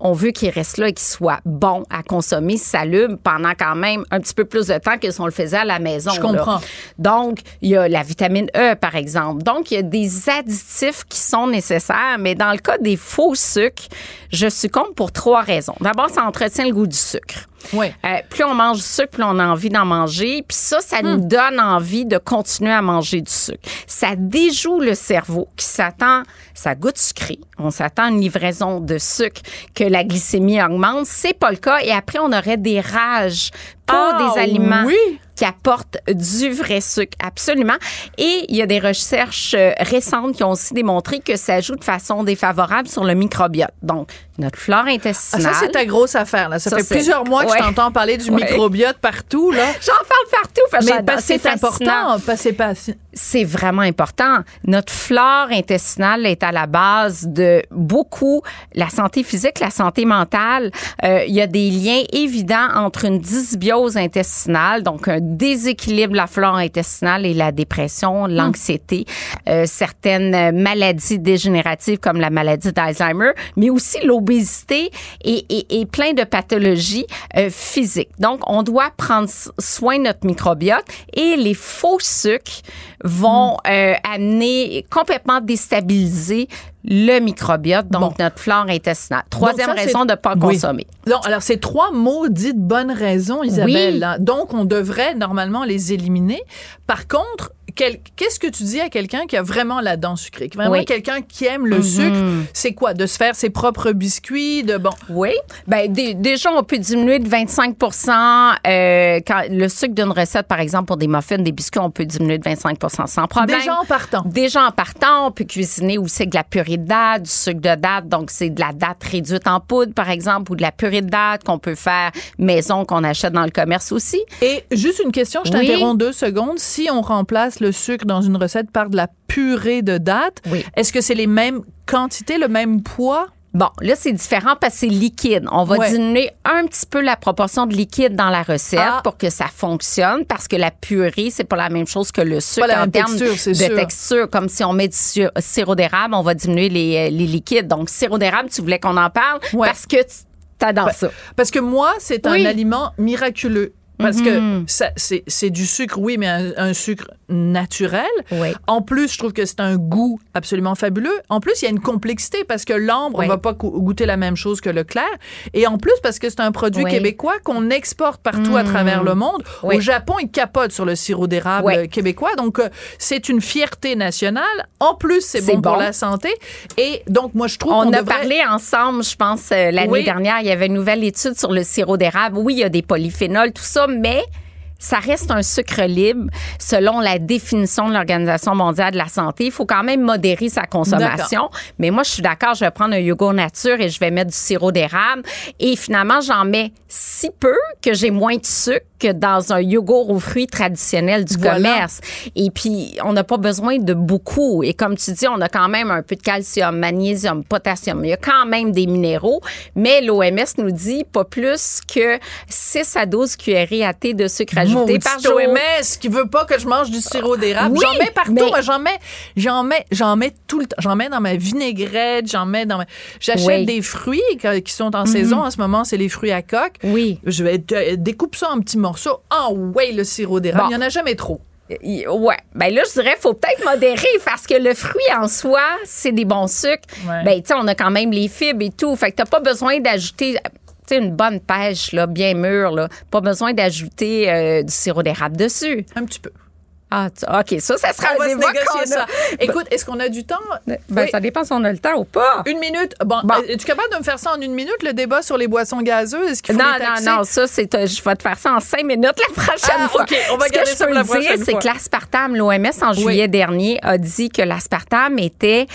on veut qu'il reste là et qu'il soit bon à consommer, s'allume pendant quand même un petit peu plus de temps que si on le faisait à la maison. Je comprends. Donc, il y a la vitamine E, par exemple. Donc, il y a des additifs qui sont nécessaires, mais dans le cas des faux sucres, je succombe pour trois raisons. D'abord, ça entretient le goût du sucre. Ouais. Euh, plus on mange du sucre, plus on a envie d'en manger. Puis ça, ça nous donne envie de continuer à manger du sucre. Ça déjoue le cerveau qui s'attend, ça goûte sucré. On s'attend à une livraison de sucre, que la glycémie augmente. C'est pas le cas. Et après, on aurait des rages pour Ah, des aliments oui. qui apportent du vrai sucre, absolument. Et il y a des recherches euh, récentes qui ont aussi démontré que ça joue de façon défavorable sur le microbiote. Donc, notre flore Ah, intestinale. ça, c'est ta grosse affaire. Là. Ça, Ça, fait plusieurs mois que Ouais. je t'entends parler du Ouais. microbiote partout. Là. J'en parle partout. Mais c'est important. Pas... C'est vraiment important. Notre flore intestinale est à la base de beaucoup la santé physique, la santé mentale. Euh, il y a des liens évidents entre une dysbiose intestinale, donc un déséquilibre de la flore intestinale et la dépression, l'anxiété, euh, certaines maladies dégénératives comme la maladie d'Alzheimer, mais aussi l'obésité et, et, et plein de pathologies euh, physiques. Donc, on doit prendre soin de notre microbiote et les faux sucres vont euh, amener complètement déstabiliser le microbiote, donc Bon. notre flore intestinale. Troisième ça, raison de ne pas Oui. consommer. Non, alors c'est trois maudites bonnes raisons, Isabelle. Oui. là. Donc, on devrait normalement les éliminer. Par contre, qu'est-ce que tu dis à quelqu'un qui a vraiment la dent sucrée? Vraiment Oui. quelqu'un qui aime le Mhm. sucre, c'est quoi? De se faire ses propres biscuits, de bon. Oui. Ben, dé- déjà, on peut diminuer de 25% euh, quand le sucre d'une recette, par exemple, pour des muffins, des biscuits, on peut diminuer de 25% sans problème. Déjà en partant. Déjà en partant, on peut cuisiner aussi avec de la purée de date, du sucre de date. Donc, c'est de la date réduite en poudre, par exemple, ou de la purée de date qu'on peut faire maison, qu'on achète dans le commerce aussi. Et juste une question, je Oui. t'interromps deux secondes. Si on remplace le sucre dans une recette par de la purée de date, Oui. est-ce que c'est les mêmes quantités, le même poids? Bon, là, c'est différent parce que c'est liquide. On va Ouais. diminuer un petit peu la proportion de liquide dans la recette Ah. pour que ça fonctionne parce que la purée, c'est pas la même chose que le sucre en termes texture, de sûr. texture. Comme si on met du sirop d'érable, on va diminuer les, euh, les liquides. Donc, sirop d'érable, tu voulais qu'on en parle Ouais. parce que tu t'adores ça. Parce que moi, c'est Oui. un aliment miraculeux. Parce que Mhm. ça, c'est, du sucre, oui, mais un, un sucre naturel. Oui. En plus, je trouve que c'est un goût absolument fabuleux. En plus, il y a une complexité parce que l'ambre Oui. on va pas go- goûter la même chose que le clair. Et en plus, parce que c'est un produit Oui. québécois qu'on exporte partout à Mhm. travers le monde. Au Japon, ils capotent sur le sirop d'érable québécois. Donc, euh, c'est une fierté nationale. En plus, c'est bon, pour la santé. Et donc, moi, je trouve On qu'on a devrait... parlé ensemble, je pense, euh, l'année dernière, il y avait une nouvelle étude sur le sirop d'érable. Oui, il y a des polyphénols, tout ça, mais ça reste un sucre libre selon la définition de l'Organisation mondiale de la santé. Il faut quand même modérer sa consommation. Mais moi, je suis d'accord, je vais prendre un yogourt nature et je vais mettre du sirop d'érable. Et finalement, j'en mets si peu que j'ai moins de sucre que dans un yogourt aux fruits traditionnel du Voilà. commerce. Et puis, on n'a pas besoin de beaucoup. Et comme tu dis, on a quand même un peu de calcium, magnésium, potassium. Il y a quand même des minéraux. Mais l'OMS nous dit pas plus que 6 à 12 cuillerées à thé de sucre ajouté par jour. OMS qui veut pas que je mange du sirop d'érable. Oui, j'en mets partout. mais- Moi, j'en mets, j'en mets, j'en mets tout le temps. J'en mets dans ma vinaigrette, j'en mets dans ma... J'achète Oui. Mhm. des fruits qui sont en saison. En ce moment, c'est les fruits à coque. Oui. Je vais découpe ça en petits morceaux. Ah ouais, le sirop d'érable. Bon. Il y en a jamais trop. Ouais. Ben là, je dirais, faut peut-être modérer parce que le fruit en soi, c'est des bons sucres. Ouais. Ben, tu sais, on a quand même les fibres et tout. Fait que t'as pas besoin d'ajouter. Sais, une bonne pêche, là, bien mûre, là. Pas besoin d'ajouter euh, du sirop d'érable dessus. Un petit peu. Ah, OK. Ça, ça sera On va se négocier ça. Écoute, est-ce qu'on a du temps? Ben, Oui. ça dépend si on a le temps ou pas. Une minute. Bon, Bon. euh, es-tu capable de me faire ça en une minute, le débat sur les boissons gazeuses? Est-ce qu'il faut Non, les non, taxer? non, ça, c'est, euh, je vais te faire ça en cinq minutes la prochaine Ah, fois. OK, on va Ce que je ça peux pour la dire, prochaine c'est que l'aspartame, l'OMS, en juillet dernier, a dit que l'aspartame était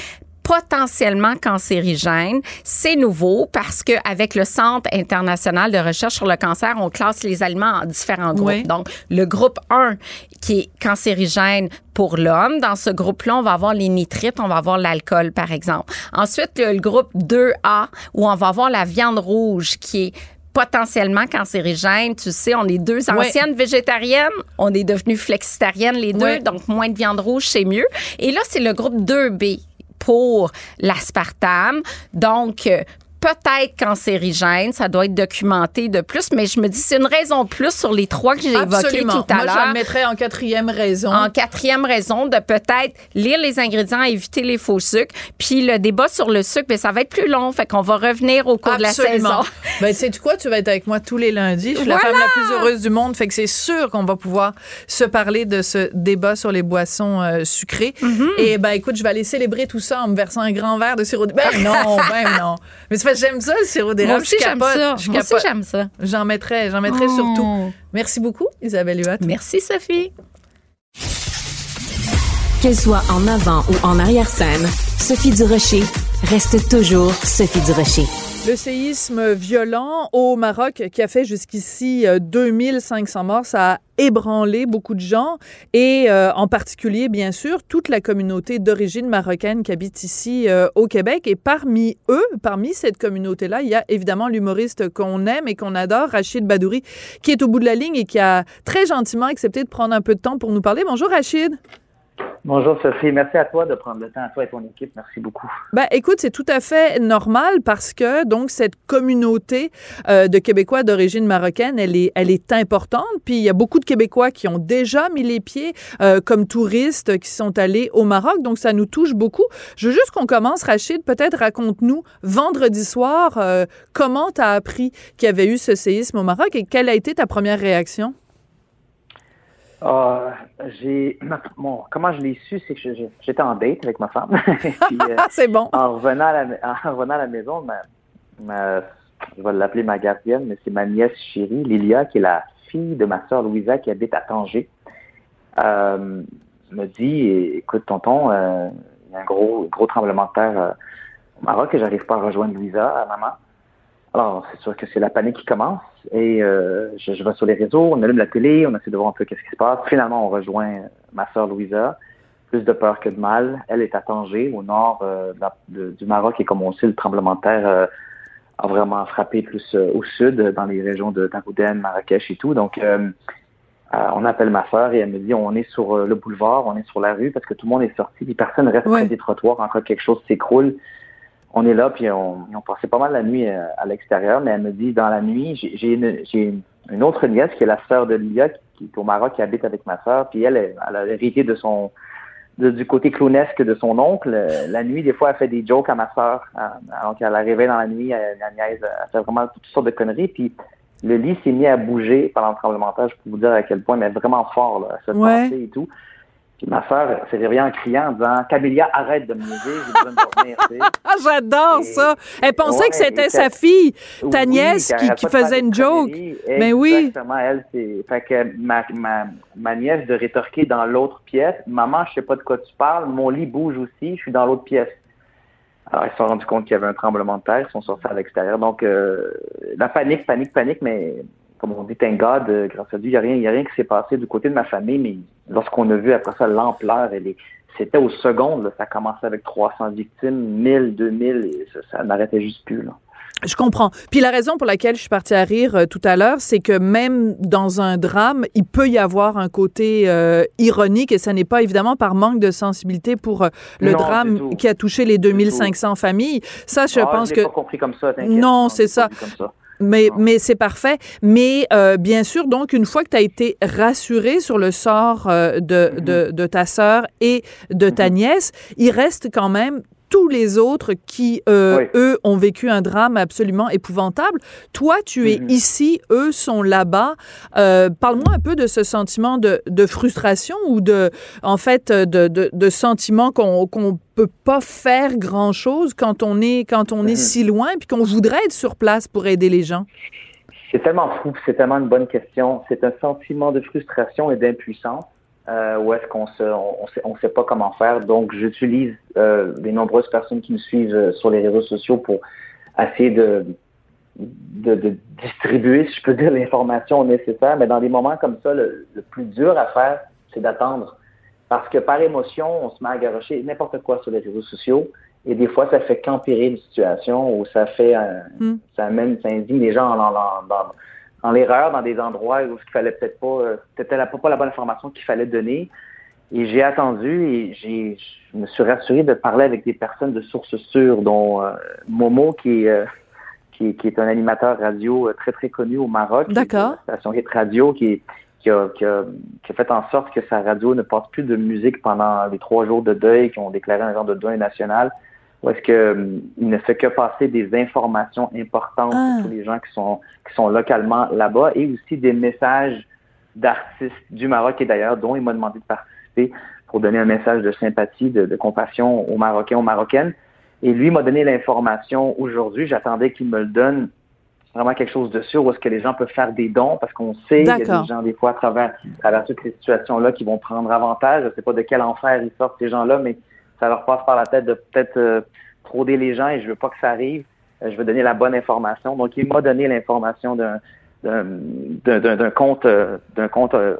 potentiellement cancérigène. C'est nouveau parce que avec le Centre international de recherche sur le cancer, on classe les aliments en différents groupes. Oui. Donc, le groupe 1 qui est cancérigène pour l'homme, dans ce groupe-là, on va avoir les nitrites, on va avoir l'alcool, par exemple. Ensuite, le, le groupe 2A, où on va avoir la viande rouge qui est potentiellement cancérigène. Tu sais, on est deux anciennes végétariennes, on est devenues flexitariennes les deux, donc moins de viande rouge, c'est mieux. Et là, c'est le groupe 2B pour l'aspartame. Donc, euh, peut-être cancérigène, ça doit être documenté de plus, mais je me dis c'est une raison de plus sur les trois que j'ai évoquées tout à Moi, je l'heure. le mettrais en quatrième raison. En quatrième raison, de peut-être lire les ingrédients, éviter les faux sucres. Puis le débat sur le sucre, ben, ça va être plus long. Fait qu'on va revenir au cours de la saison. Ben, tu quoi? Tu vas être avec moi tous les lundis. Je suis la femme la plus heureuse du monde. Fait que c'est sûr qu'on va pouvoir se parler de ce débat sur les boissons euh, sucrées. Mm-hmm. Et ben, écoute, je vais aller célébrer tout ça en me versant un grand verre de sirop d'érable. Ben non, ben non. Mais c'est j'aime ça, le sirop d'érable. Moi aussi, j'aime ça. Moi aussi, j'aime ça. J'en mettrais, j'en mettrais oh. surtout. Merci beaucoup, Isabelle Huot. Merci, Sophie. Qu'elle soit en avant ou en arrière-scène, Sophie Durocher reste toujours Sophie Durocher. Le séisme violent au Maroc qui a fait jusqu'ici 2500 euh, morts, ça a ébranlé beaucoup de gens et euh, en particulier, bien sûr, toute la communauté d'origine marocaine qui habite ici euh, au Québec. Et parmi eux, parmi cette communauté-là, il y a évidemment l'humoriste qu'on aime et qu'on adore, Rachid Badouri, qui est au bout de la ligne et qui a très gentiment accepté de prendre un peu de temps pour nous parler. Bonjour Rachid. Bonjour Sophie, merci à toi de prendre le temps, à toi et ton équipe, merci beaucoup. Ben, écoute, c'est tout à fait normal parce que donc cette communauté euh, de Québécois d'origine marocaine, elle est, elle est importante. Puis il y a beaucoup de Québécois qui ont déjà mis les pieds euh, comme touristes qui sont allés au Maroc, donc ça nous touche beaucoup. Je veux juste qu'on commence, Rachid, peut-être raconte-nous vendredi soir euh, comment tu as appris qu'il y avait eu ce séisme au Maroc et quelle a été ta première réaction? Euh, j'ai bon, comment je l'ai su, c'est que j'étais en date avec ma femme. Euh, c'est bon. En revenant à la, en revenant à la maison, ma, ma, je vais l'appeler ma gardienne, mais c'est ma nièce chérie, Lilia, qui est la fille de ma soeur Louisa, qui habite à Tanger. Euh, me dit, écoute, tonton, euh, il y a un gros, gros tremblement de terre euh, au Maroc et j'arrive pas à rejoindre Louisa, maman. Alors, c'est sûr que c'est la panique qui commence. Et euh, je, je, vais sur les réseaux, on allume la télé, on essaie de voir un peu qu'est-ce qui se passe. Finalement, on rejoint ma sœur Louisa. Plus de peur que de mal. Elle est à Tanger, au nord euh, du Maroc. Et comme on sait, le tremblement de terre euh, a vraiment frappé plus au sud, dans les régions de Tarouden, Marrakech et tout. Donc, on appelle ma sœur et elle me dit, on est sur le boulevard, on est sur la rue parce que tout le monde est sorti, puis personne ne reste près des trottoirs. Encore quelque chose s'écroule on est là, puis on, on passait pas mal la nuit euh, à, l'extérieur, mais elle me dit, dans la nuit, j'ai une, une, autre nièce qui est la sœur de Lia, qui, est au Maroc, qui habite avec ma sœur, puis elle, elle a hérité de son du côté clownesque de son oncle. La nuit, des fois, elle fait des jokes à ma sœur. Alors qu'elle arrivait dans la nuit, elle, elle, fait vraiment toutes sortes de conneries, puis le lit s'est mis à bouger pendant le tremblement de terre, je peux vous dire à quel point, mais vraiment fort, là, à se et tout. Puis ma soeur s'est réveillée en criant en disant Camélia, arrête de me lever, j'ai besoin de dormir. J'adore ça. Elle pensait que c'était sa fille, ta nièce, qui, faisait une joke. Mais oui. Exactement, elle, c'est. Fait que ma, ma, ma nièce de rétorquer dans l'autre pièce Maman, je sais pas de quoi tu parles, mon lit bouge aussi, je suis dans l'autre pièce. Alors, ils se sont rendus compte qu'il y avait un tremblement de terre, ils sont sortis à l'extérieur. Donc, euh, la panique, panique, panique, mais comme on dit, thank God, euh, grâce à Dieu, il n'y a, rien, y a rien qui s'est passé du côté de ma famille, mais lorsqu'on a vu après ça l'ampleur, c'était au seconde, ça commençait avec 300 victimes, 1000, 2000, et ça, ça n'arrêtait juste plus. Là. Je comprends. Puis la raison pour laquelle je suis partie à rire euh, tout à l'heure, c'est que même dans un drame, il peut y avoir un côté euh, ironique et ça n'est pas évidemment par manque de sensibilité pour le drame qui a touché les 2500 familles. Ça, je ah, pense que... pas compris comme ça. Non, c'est ça. ça. Mais, mais c'est parfait. Mais euh, bien sûr, donc, une fois que tu as été rassuré sur le sort euh, de, mm-hmm. de, de, ta sœur et de ta mm-hmm. nièce, il reste quand même tous les autres qui, euh, eux, ont vécu un drame absolument épouvantable. Toi, tu es mm-hmm. ici, eux sont là-bas. Euh, Parle-moi un peu de ce sentiment de, de, frustration ou de, en fait, de, de, de sentiment qu'on qu'on peut pas faire grand-chose quand on est quand on est mm-hmm. si loin puis qu'on voudrait être sur place pour aider les gens? C'est tellement fou, c'est tellement une bonne question. C'est un sentiment de frustration et d'impuissance euh, où est-ce qu'on se, on, sait, on sait pas comment faire. Donc, j'utilise euh, les nombreuses personnes qui me suivent euh, sur les réseaux sociaux pour essayer de, de, de distribuer, si je peux dire, l'information nécessaire. Mais dans des moments comme ça, le, plus dur à faire, c'est d'attendre. Parce que par émotion, on se met à garocher n'importe quoi sur les réseaux sociaux. Et des fois, ça fait qu'empirer une situation ou ça fait, hmm. ça amène, ça indigne les gens dans, dans, dans dans l'erreur dans des endroits où il fallait peut-être pas, euh, c'était pas la bonne information qu'il fallait donner. Et j'ai attendu et j'ai, je me suis rassuré de parler avec des personnes de sources sûres, dont euh, Momo, qui est, euh, qui, qui, est un animateur radio très, très connu au Maroc. D'accord. Station Hit Radio, qui, qui, a, qui, a, qui, a, fait en sorte que sa radio ne passe plus de musique pendant les trois jours de deuil, qui ont déclaré un genre de deuil national où est-ce qu'il ne fait que passer des informations importantes pour ah. tous les gens qui sont, qui sont localement là-bas et aussi des messages d'artistes du Maroc et d'ailleurs, dont il m'a demandé de participer pour donner un message de sympathie, de, compassion aux Marocains, aux Marocaines. Et lui m'a donné l'information aujourd'hui. J'attendais qu'il me le donne vraiment quelque chose de sûr où est-ce que les gens peuvent faire des dons parce qu'on sait qu'il y a des gens des fois à travers, à travers toutes ces situations-là qui vont prendre avantage. Je ne sais pas de quel enfer ils sortent ces gens-là, mais ça leur passe par la tête de peut-être euh, frauder les gens et je veux pas que ça arrive. Euh, je veux donner la bonne information. Donc il m'a donné l'information d'un d'un compte d'un compte euh,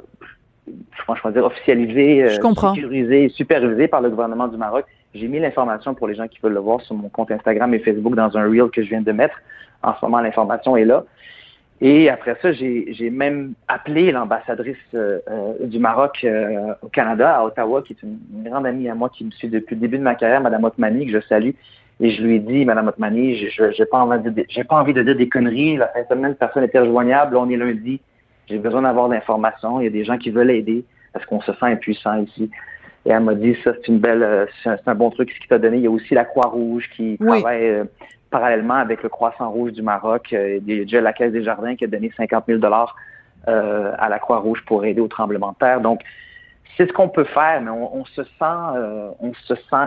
je vais dire officialisé, sécurisé, supervisé par le gouvernement du Maroc. J'ai mis l'information pour les gens qui veulent le voir sur mon compte Instagram et Facebook dans un reel que je viens de mettre. En ce moment, l'information est là. Et après ça, j'ai même appelé l'ambassadrice euh, euh, du Maroc euh, au Canada, à Ottawa, qui est une, grande amie à moi qui me suit depuis le début de ma carrière, Madame Otmani, que je salue. Et je lui ai dit, Madame Otmani, j'ai pas envie de j'ai pas envie de dire des conneries. La fin de semaine, personne n'était rejoignable. on est lundi. J'ai besoin d'avoir l'information. Il y a des gens qui veulent aider parce qu'on se sent impuissant ici. Et elle m'a dit, ça, c'est une belle, c'est un, bon truc ce qu'il t'a donné. Il y a aussi la Croix-Rouge qui travaille parallèlement avec le Croissant Rouge du Maroc, euh, il y a déjà la Caisse des Jardins qui a donné 50 000 dollars euh, à la Croix-Rouge pour aider au tremblement de terre. Donc, c'est ce qu'on peut faire, mais on, se sent, euh, on se sent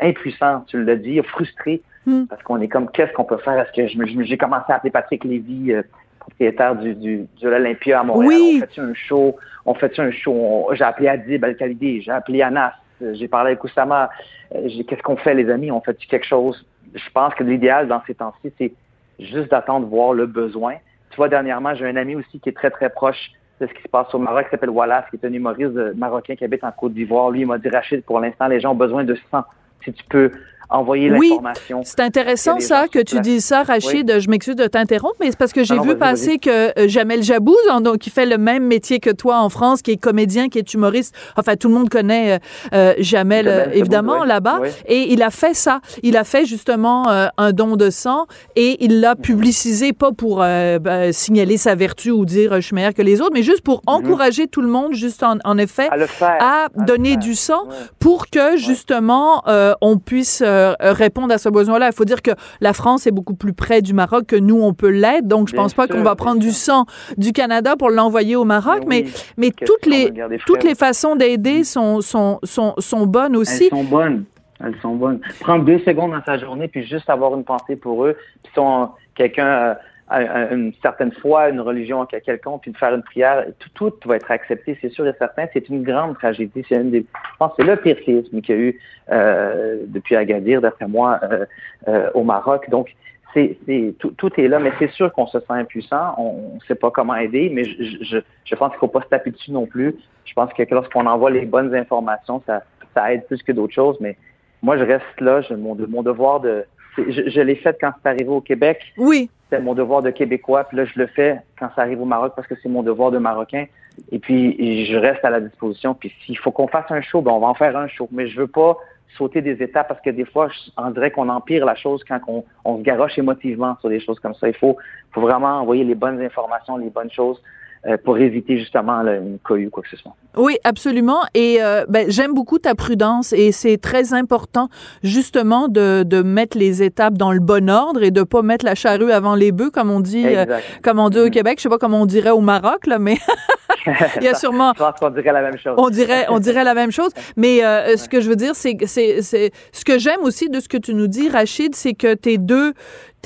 impuissant, tu l'as dit, frustré, hmm. parce qu'on est comme, qu'est-ce qu'on peut faire? Est-ce que j'ai commencé à appeler Patrick Lévy, propriétaire du, du, de l'Olympia à Montréal. Oui. On fait un show, on fait un show, j'ai appelé Adib al j'ai appelé Anas, j'ai parlé avec Oussama, qu'est-ce qu'on fait les amis? On fait quelque chose? Je pense que l'idéal dans ces temps-ci, c'est juste d'attendre voir le besoin. Tu vois, dernièrement, j'ai un ami aussi qui est très, très proche de ce qui se passe au Maroc, qui s'appelle Wallace, qui est un humoriste marocain qui habite en Côte d'Ivoire. Lui, il m'a dit, Rachid, pour l'instant, les gens ont besoin de sang. Si tu peux envoyer l'information. Oui, c'est intéressant ça que tu dis ça, Rachid. Je m'excuse de t'interrompre, mais c'est parce que j'ai vu passer que euh, Jamel Jabouz, donc, qui fait le même métier que toi en France, qui est comédien, qui est humoriste. Enfin, tout le monde connaît euh, euh, Jamel, évidemment, là-bas. Et il a fait ça. Il a fait justement un don de sang et il l'a publicisé, pas pour ben, signaler sa vertu ou dire je suis meilleur que les autres, mais juste pour mhm. encourager tout le monde, juste en, effet, à, donner du sang pour que justement on puisse euh, répondre à ce besoin-là. Il faut dire que la France est beaucoup plus près du Maroc que nous, on peut l'être. Donc, je ne pense pas qu'on va prendre du sang du Canada pour l'envoyer au Maroc, mais, mais, toutes, les, toutes les façons d'aider sont, sont, sont, sont bonnes aussi. Elles sont bonnes. Elles sont bonnes. Prendre deux secondes dans sa journée, puis juste avoir une pensée pour eux. Puis sont quelqu'un euh, une certaine foi, une religion quelconque, puis de faire une prière, tout, tout va être accepté, c'est sûr et certain. C'est une grande tragédie. C'est une des, je pense, c'est le pire séisme qu'il y a eu euh, depuis Agadir, d'après moi, euh, euh, au Maroc. Donc, c'est, c'est tout, tout, est là, mais c'est sûr qu'on se sent impuissant. On ne sait pas comment aider, mais je, je, je pense qu'il faut pas se taper dessus non plus. Je pense que lorsqu'on envoie les bonnes informations, ça, ça aide plus que d'autres choses. Mais moi, je reste là. Je, mon, mon devoir de je, je l'ai fait quand c'est arrivé au Québec. Oui. C'est mon devoir de Québécois. Puis là, je le fais quand ça arrive au Maroc parce que c'est mon devoir de Marocain. Et puis, je reste à la disposition. Puis s'il faut qu'on fasse un show, ben on va en faire un show. Mais je veux pas sauter des étapes parce que des fois, on dirait qu'on empire la chose quand on, on, se garoche émotivement sur des choses comme ça. Il faut, faut vraiment envoyer les bonnes informations, les bonnes choses. Euh, pour éviter justement une cohue ou quoi que ce soit. Oui, absolument. Et euh, ben, j'aime beaucoup ta prudence et c'est très important justement de, de, mettre les étapes dans le bon ordre et de pas mettre la charrue avant les bœufs, comme on dit, euh, comme on dit au mm-hmm. Québec. Je sais pas comment on dirait au Maroc, là, mais il y a sûrement. je pense qu'on dirait la même chose. on dirait, on dirait la même chose. Mais ce que je veux dire, c'est, c'est, c'est ce que j'aime aussi de ce que tu nous dis, Rachid, c'est que tes deux,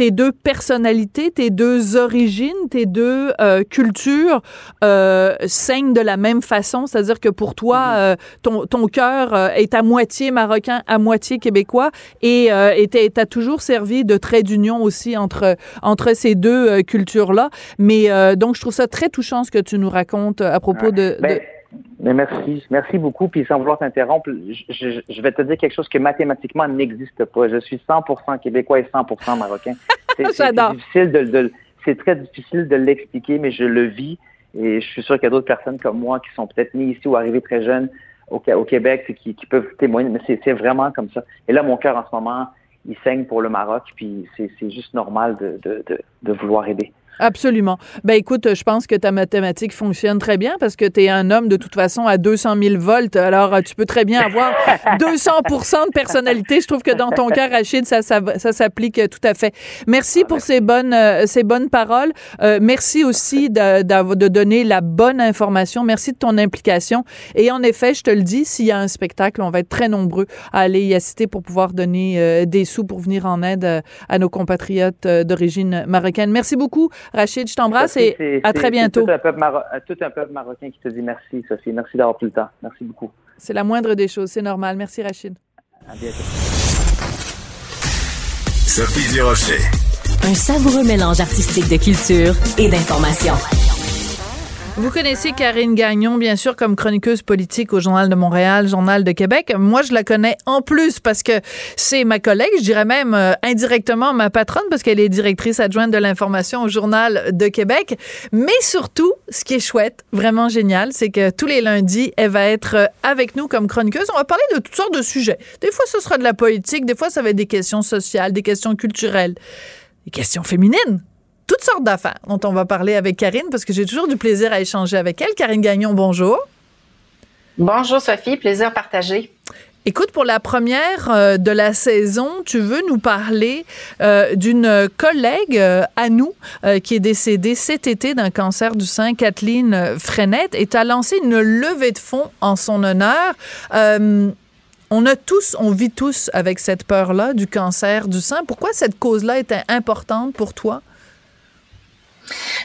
tes deux personnalités, tes deux origines, tes deux euh, cultures euh, saignent de la même façon. C'est-à-dire que pour toi, mm-hmm. euh, ton, ton cœur euh, est à moitié marocain, à moitié québécois et euh, t'as toujours servi de trait d'union aussi entre, entre ces deux cultures-là. Mais donc, je trouve ça très touchant ce que tu nous racontes à propos de... Ben, mais merci, merci beaucoup. Puis sans vouloir t'interrompre, je, je, vais te dire quelque chose que mathématiquement n'existe pas. Je suis 100% québécois et 100% marocain. C'est difficile de, de c'est très difficile de l'expliquer, mais je le vis. Et je suis sûr qu'il y a d'autres personnes comme moi qui sont peut-être nées ici ou arrivées très jeunes au, au Québec qui, qui peuvent témoigner. Mais c'est vraiment comme ça. Et là, mon cœur en ce moment, il saigne pour le Maroc. Puis c'est juste normal de, de, de, de vouloir aider. Absolument. Ben écoute, je pense que ta mathématique fonctionne très bien parce que tu es un homme de toute façon à 200 000 volts. Alors, tu peux très bien avoir 200 de personnalité. Je trouve que dans ton cas, Rachid, ça, ça, ça s'applique tout à fait. Merci pour ces bonnes, euh, ces bonnes paroles. Euh, merci aussi de, de, de, donner la bonne information. Merci de ton implication. Et en effet, je te le dis, s'il y a un spectacle, on va être très nombreux à aller y assister pour pouvoir donner euh, des sous pour venir en aide à nos compatriotes d'origine marocaine. Merci beaucoup. Rachid, je t'embrasse et à très bientôt. Tout un, peuple tout un peuple marocain qui te dit merci, Sophie. Merci d'avoir pris le temps. Merci beaucoup. C'est la moindre des choses, c'est normal. Merci, Rachid. À bientôt. Sophie Durocher. Un savoureux mélange artistique de culture et d'information. Vous connaissez Karine Gagnon, bien sûr, comme chroniqueuse politique au Journal de Montréal, Journal de Québec. Moi, je la connais en plus parce que c'est ma collègue, je dirais même euh, indirectement ma patronne parce qu'elle est directrice adjointe de l'information au Journal de Québec. Mais surtout, ce qui est chouette, vraiment génial, c'est que tous les lundis, elle va être euh, avec nous comme chroniqueuse. On va parler de toutes sortes de sujets. Des fois, ce sera de la politique, des fois, ça va être des questions sociales, des questions culturelles, des questions féminines toutes sortes d'affaires dont on va parler avec Karine parce que j'ai toujours du plaisir à échanger avec elle. Karine Gagnon, bonjour. Bonjour Sophie, plaisir partagé. Écoute, pour la première euh, de la saison, tu veux nous parler euh, d'une collègue euh, à nous qui est décédée cet été d'un cancer du sein, Kathleen Frenette, et tu as lancé une levée de fonds en son honneur. on a tous, on vit tous avec cette peur-là du cancer du sein. Pourquoi cette cause-là était importante pour toi?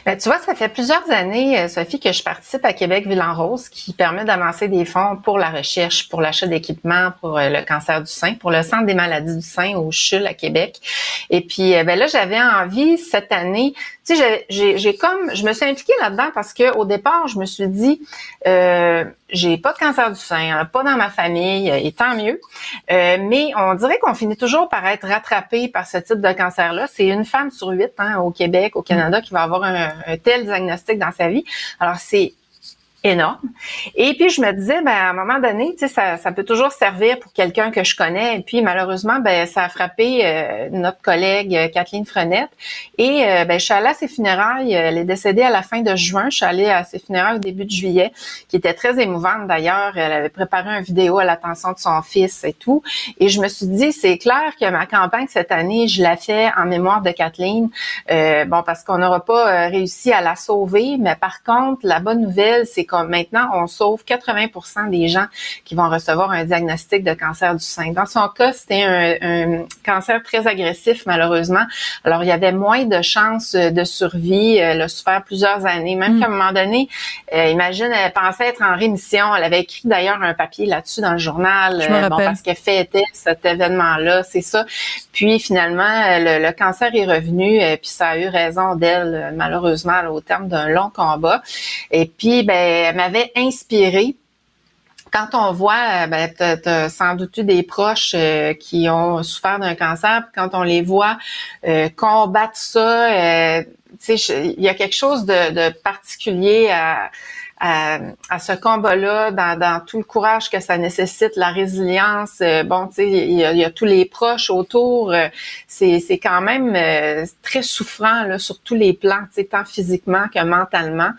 Ben, tu vois, ça fait plusieurs années, euh, Sophie, que je participe à Québec Ville en Rose, qui permet d'avancer des fonds pour la recherche, pour l'achat d'équipements pour euh, le cancer du sein, pour le Centre des maladies du sein au CHUL à Québec. Et puis, euh, ben là, j'avais envie cette année tu sais, j'ai comme, je me suis impliquée là-dedans parce que au départ, je me suis dit, euh, j'ai pas de cancer du sein, pas dans ma famille, et tant mieux. Euh, mais on dirait qu'on finit toujours par être rattrapé par ce type de cancer-là. C'est une femme sur huit hein, au Québec, au Canada, qui va avoir un, un tel diagnostic dans sa vie. Alors c'est énorme. Et puis je me disais, ben à un moment donné, tu sais, ça, ça peut toujours servir pour quelqu'un que je connais. Et puis malheureusement, ben ça a frappé euh, notre collègue euh, Kathleen Frenette. Et euh, ben je suis allée à ses funérailles. Elle est décédée à la fin de juin. Je suis allée à ses funérailles au début de juillet, qui était très émouvante d'ailleurs. Elle avait préparé une vidéo à l'attention de son fils et tout. Et je me suis dit, c'est clair que ma campagne cette année, je la fais en mémoire de Kathleen. bon, parce qu'on n'aura pas réussi à la sauver, mais par contre, la bonne nouvelle, c'est maintenant, on sauve 80% des gens qui vont recevoir un diagnostic de cancer du sein. Dans son cas, c'était un, cancer très agressif, malheureusement. Alors, il y avait moins de chances de survie. Elle a souffert plusieurs années. Même mm. qu'à un moment donné, euh, imagine, elle pensait être en rémission. Elle avait écrit d'ailleurs un papier là-dessus dans le journal. Euh, bon, parce qu'elle fêtait cet événement-là, c'est ça. Puis finalement, le, cancer est revenu, et puis ça a eu raison d'elle, malheureusement, au terme d'un long combat. Et puis, ben, elle m'avait inspiré. Quand on voit, euh, ben, as, sans doute eu des proches euh, qui ont souffert d'un cancer, quand on les voit euh, combattre ça, euh, il y a quelque chose de, particulier à, à, ce combat-là, dans, dans, tout le courage que ça nécessite, la résilience. bon, tu sais, il y, a tous les proches autour. c'est quand même très souffrant là, sur tous les plans, tant physiquement que mentalement.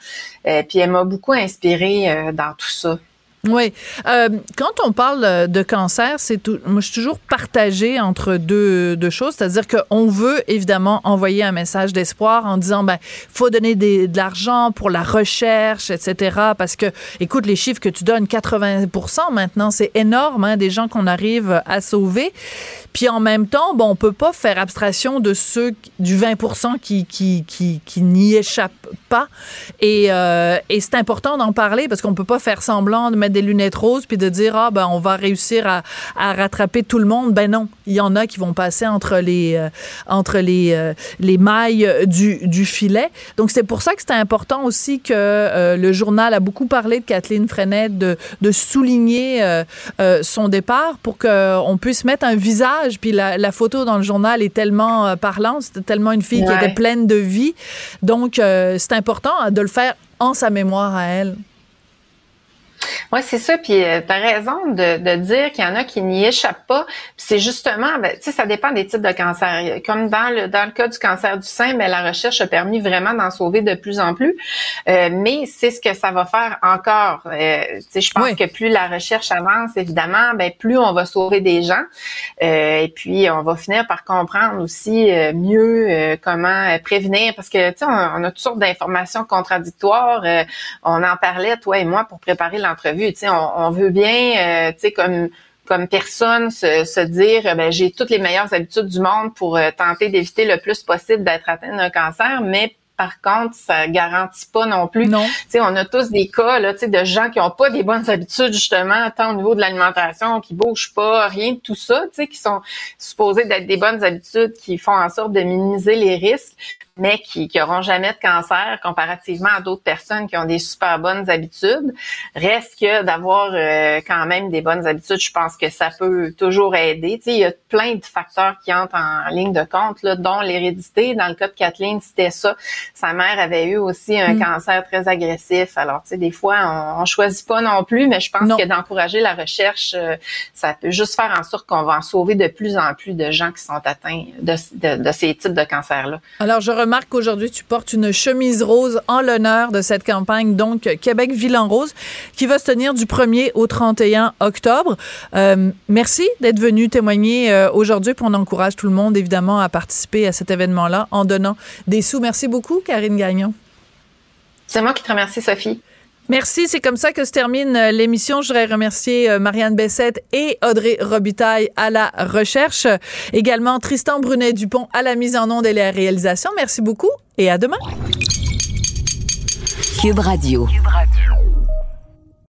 puis elle m'a beaucoup inspirée dans tout ça. Oui. Euh, quand on parle euh, de cancer, c'est tout. Moi, je suis toujours partagée entre deux, deux choses. C'est-à-dire qu'on veut évidemment envoyer un message d'espoir en disant, ben, faut donner de l'argent pour la recherche, etc. Parce que, écoute, les chiffres que tu donnes, 80 maintenant, c'est énorme, hein, des gens qu'on arrive à sauver. Puis en même temps, bon, on peut pas faire abstraction de ceux du 20 qui, qui, qui, qui n'y échappent pas. Et, euh, et c'est important d'en parler parce qu'on peut pas faire semblant de mettre des lunettes roses puis de dire ah ben on va réussir à, à rattraper tout le monde. Ben non, il y en a qui vont passer entre les euh, entre les euh, les mailles du, du filet. Donc c'est pour ça que c'était important aussi que euh, le journal a beaucoup parlé de Kathleen Frenette de, de souligner son départ pour qu'on puisse mettre un visage. Puis la, la, photo dans le journal est tellement parlante, c'était tellement une fille qui était pleine de vie. Donc c'est important de le faire en sa mémoire à elle. Oui, c'est ça. Puis euh, tu as raison de, de dire qu'il y en a qui n'y échappent pas. c'est justement, ben, tu sais, ça dépend des types de cancer. Comme dans le dans le cas du cancer du sein, mais ben, la recherche a permis vraiment d'en sauver de plus en plus. Euh, mais c'est ce que ça va faire encore. Euh, tu sais, je pense que plus la recherche avance, évidemment, ben plus on va sauver des gens. Euh, et puis on va finir par comprendre aussi euh, mieux euh, comment prévenir, parce que tu sais, on, on, a toutes sortes d'informations contradictoires. on en parlait toi et moi pour préparer on, veut bien, euh, tu sais, comme comme personne se, dire ben, j'ai toutes les meilleures habitudes du monde pour euh, tenter d'éviter le plus possible d'être atteint d'un cancer, mais par contre, ça garantit pas non plus. Non. sais, on a tous des cas là, de gens qui ont pas des bonnes habitudes justement, tant au niveau de l'alimentation, qui bougent pas, rien de tout ça, qui sont supposés d'être des bonnes habitudes qui font en sorte de minimiser les risques mais qui n'auront jamais de cancer comparativement à d'autres personnes qui ont des super bonnes habitudes. Reste que d'avoir euh, quand même des bonnes habitudes, je pense que ça peut toujours aider. Il y a plein de facteurs qui entrent en ligne de compte, là, dont l'hérédité. Dans le cas de Kathleen, c'était ça. Sa mère avait eu aussi un mm. cancer très agressif. Alors, tu sais, des fois, on, on choisit pas non plus, mais je pense que d'encourager la recherche, euh, ça peut juste faire en sorte qu'on va en sauver de plus en plus de gens qui sont atteints de, de, de ces types de cancers-là. Alors, je remarque qu'aujourd'hui, tu portes une chemise rose en l'honneur de cette campagne, donc Québec Ville en Rose, qui va se tenir du 1er au 31 octobre. Euh, merci d'être venu témoigner euh, aujourd'hui, on encourage tout le monde, évidemment, à participer à cet événement-là en donnant des sous. Merci beaucoup, Karine Gagnon. C'est moi qui te remercie, Sophie. Merci. C'est comme ça que se termine euh, l'émission. Je voudrais remercier euh, Marianne Bessette et Audrey Robitaille à la recherche. Également Tristan Brunet-Dupont à la mise en onde et la réalisation. Merci beaucoup et à demain. Cube Radio. Cube Radio.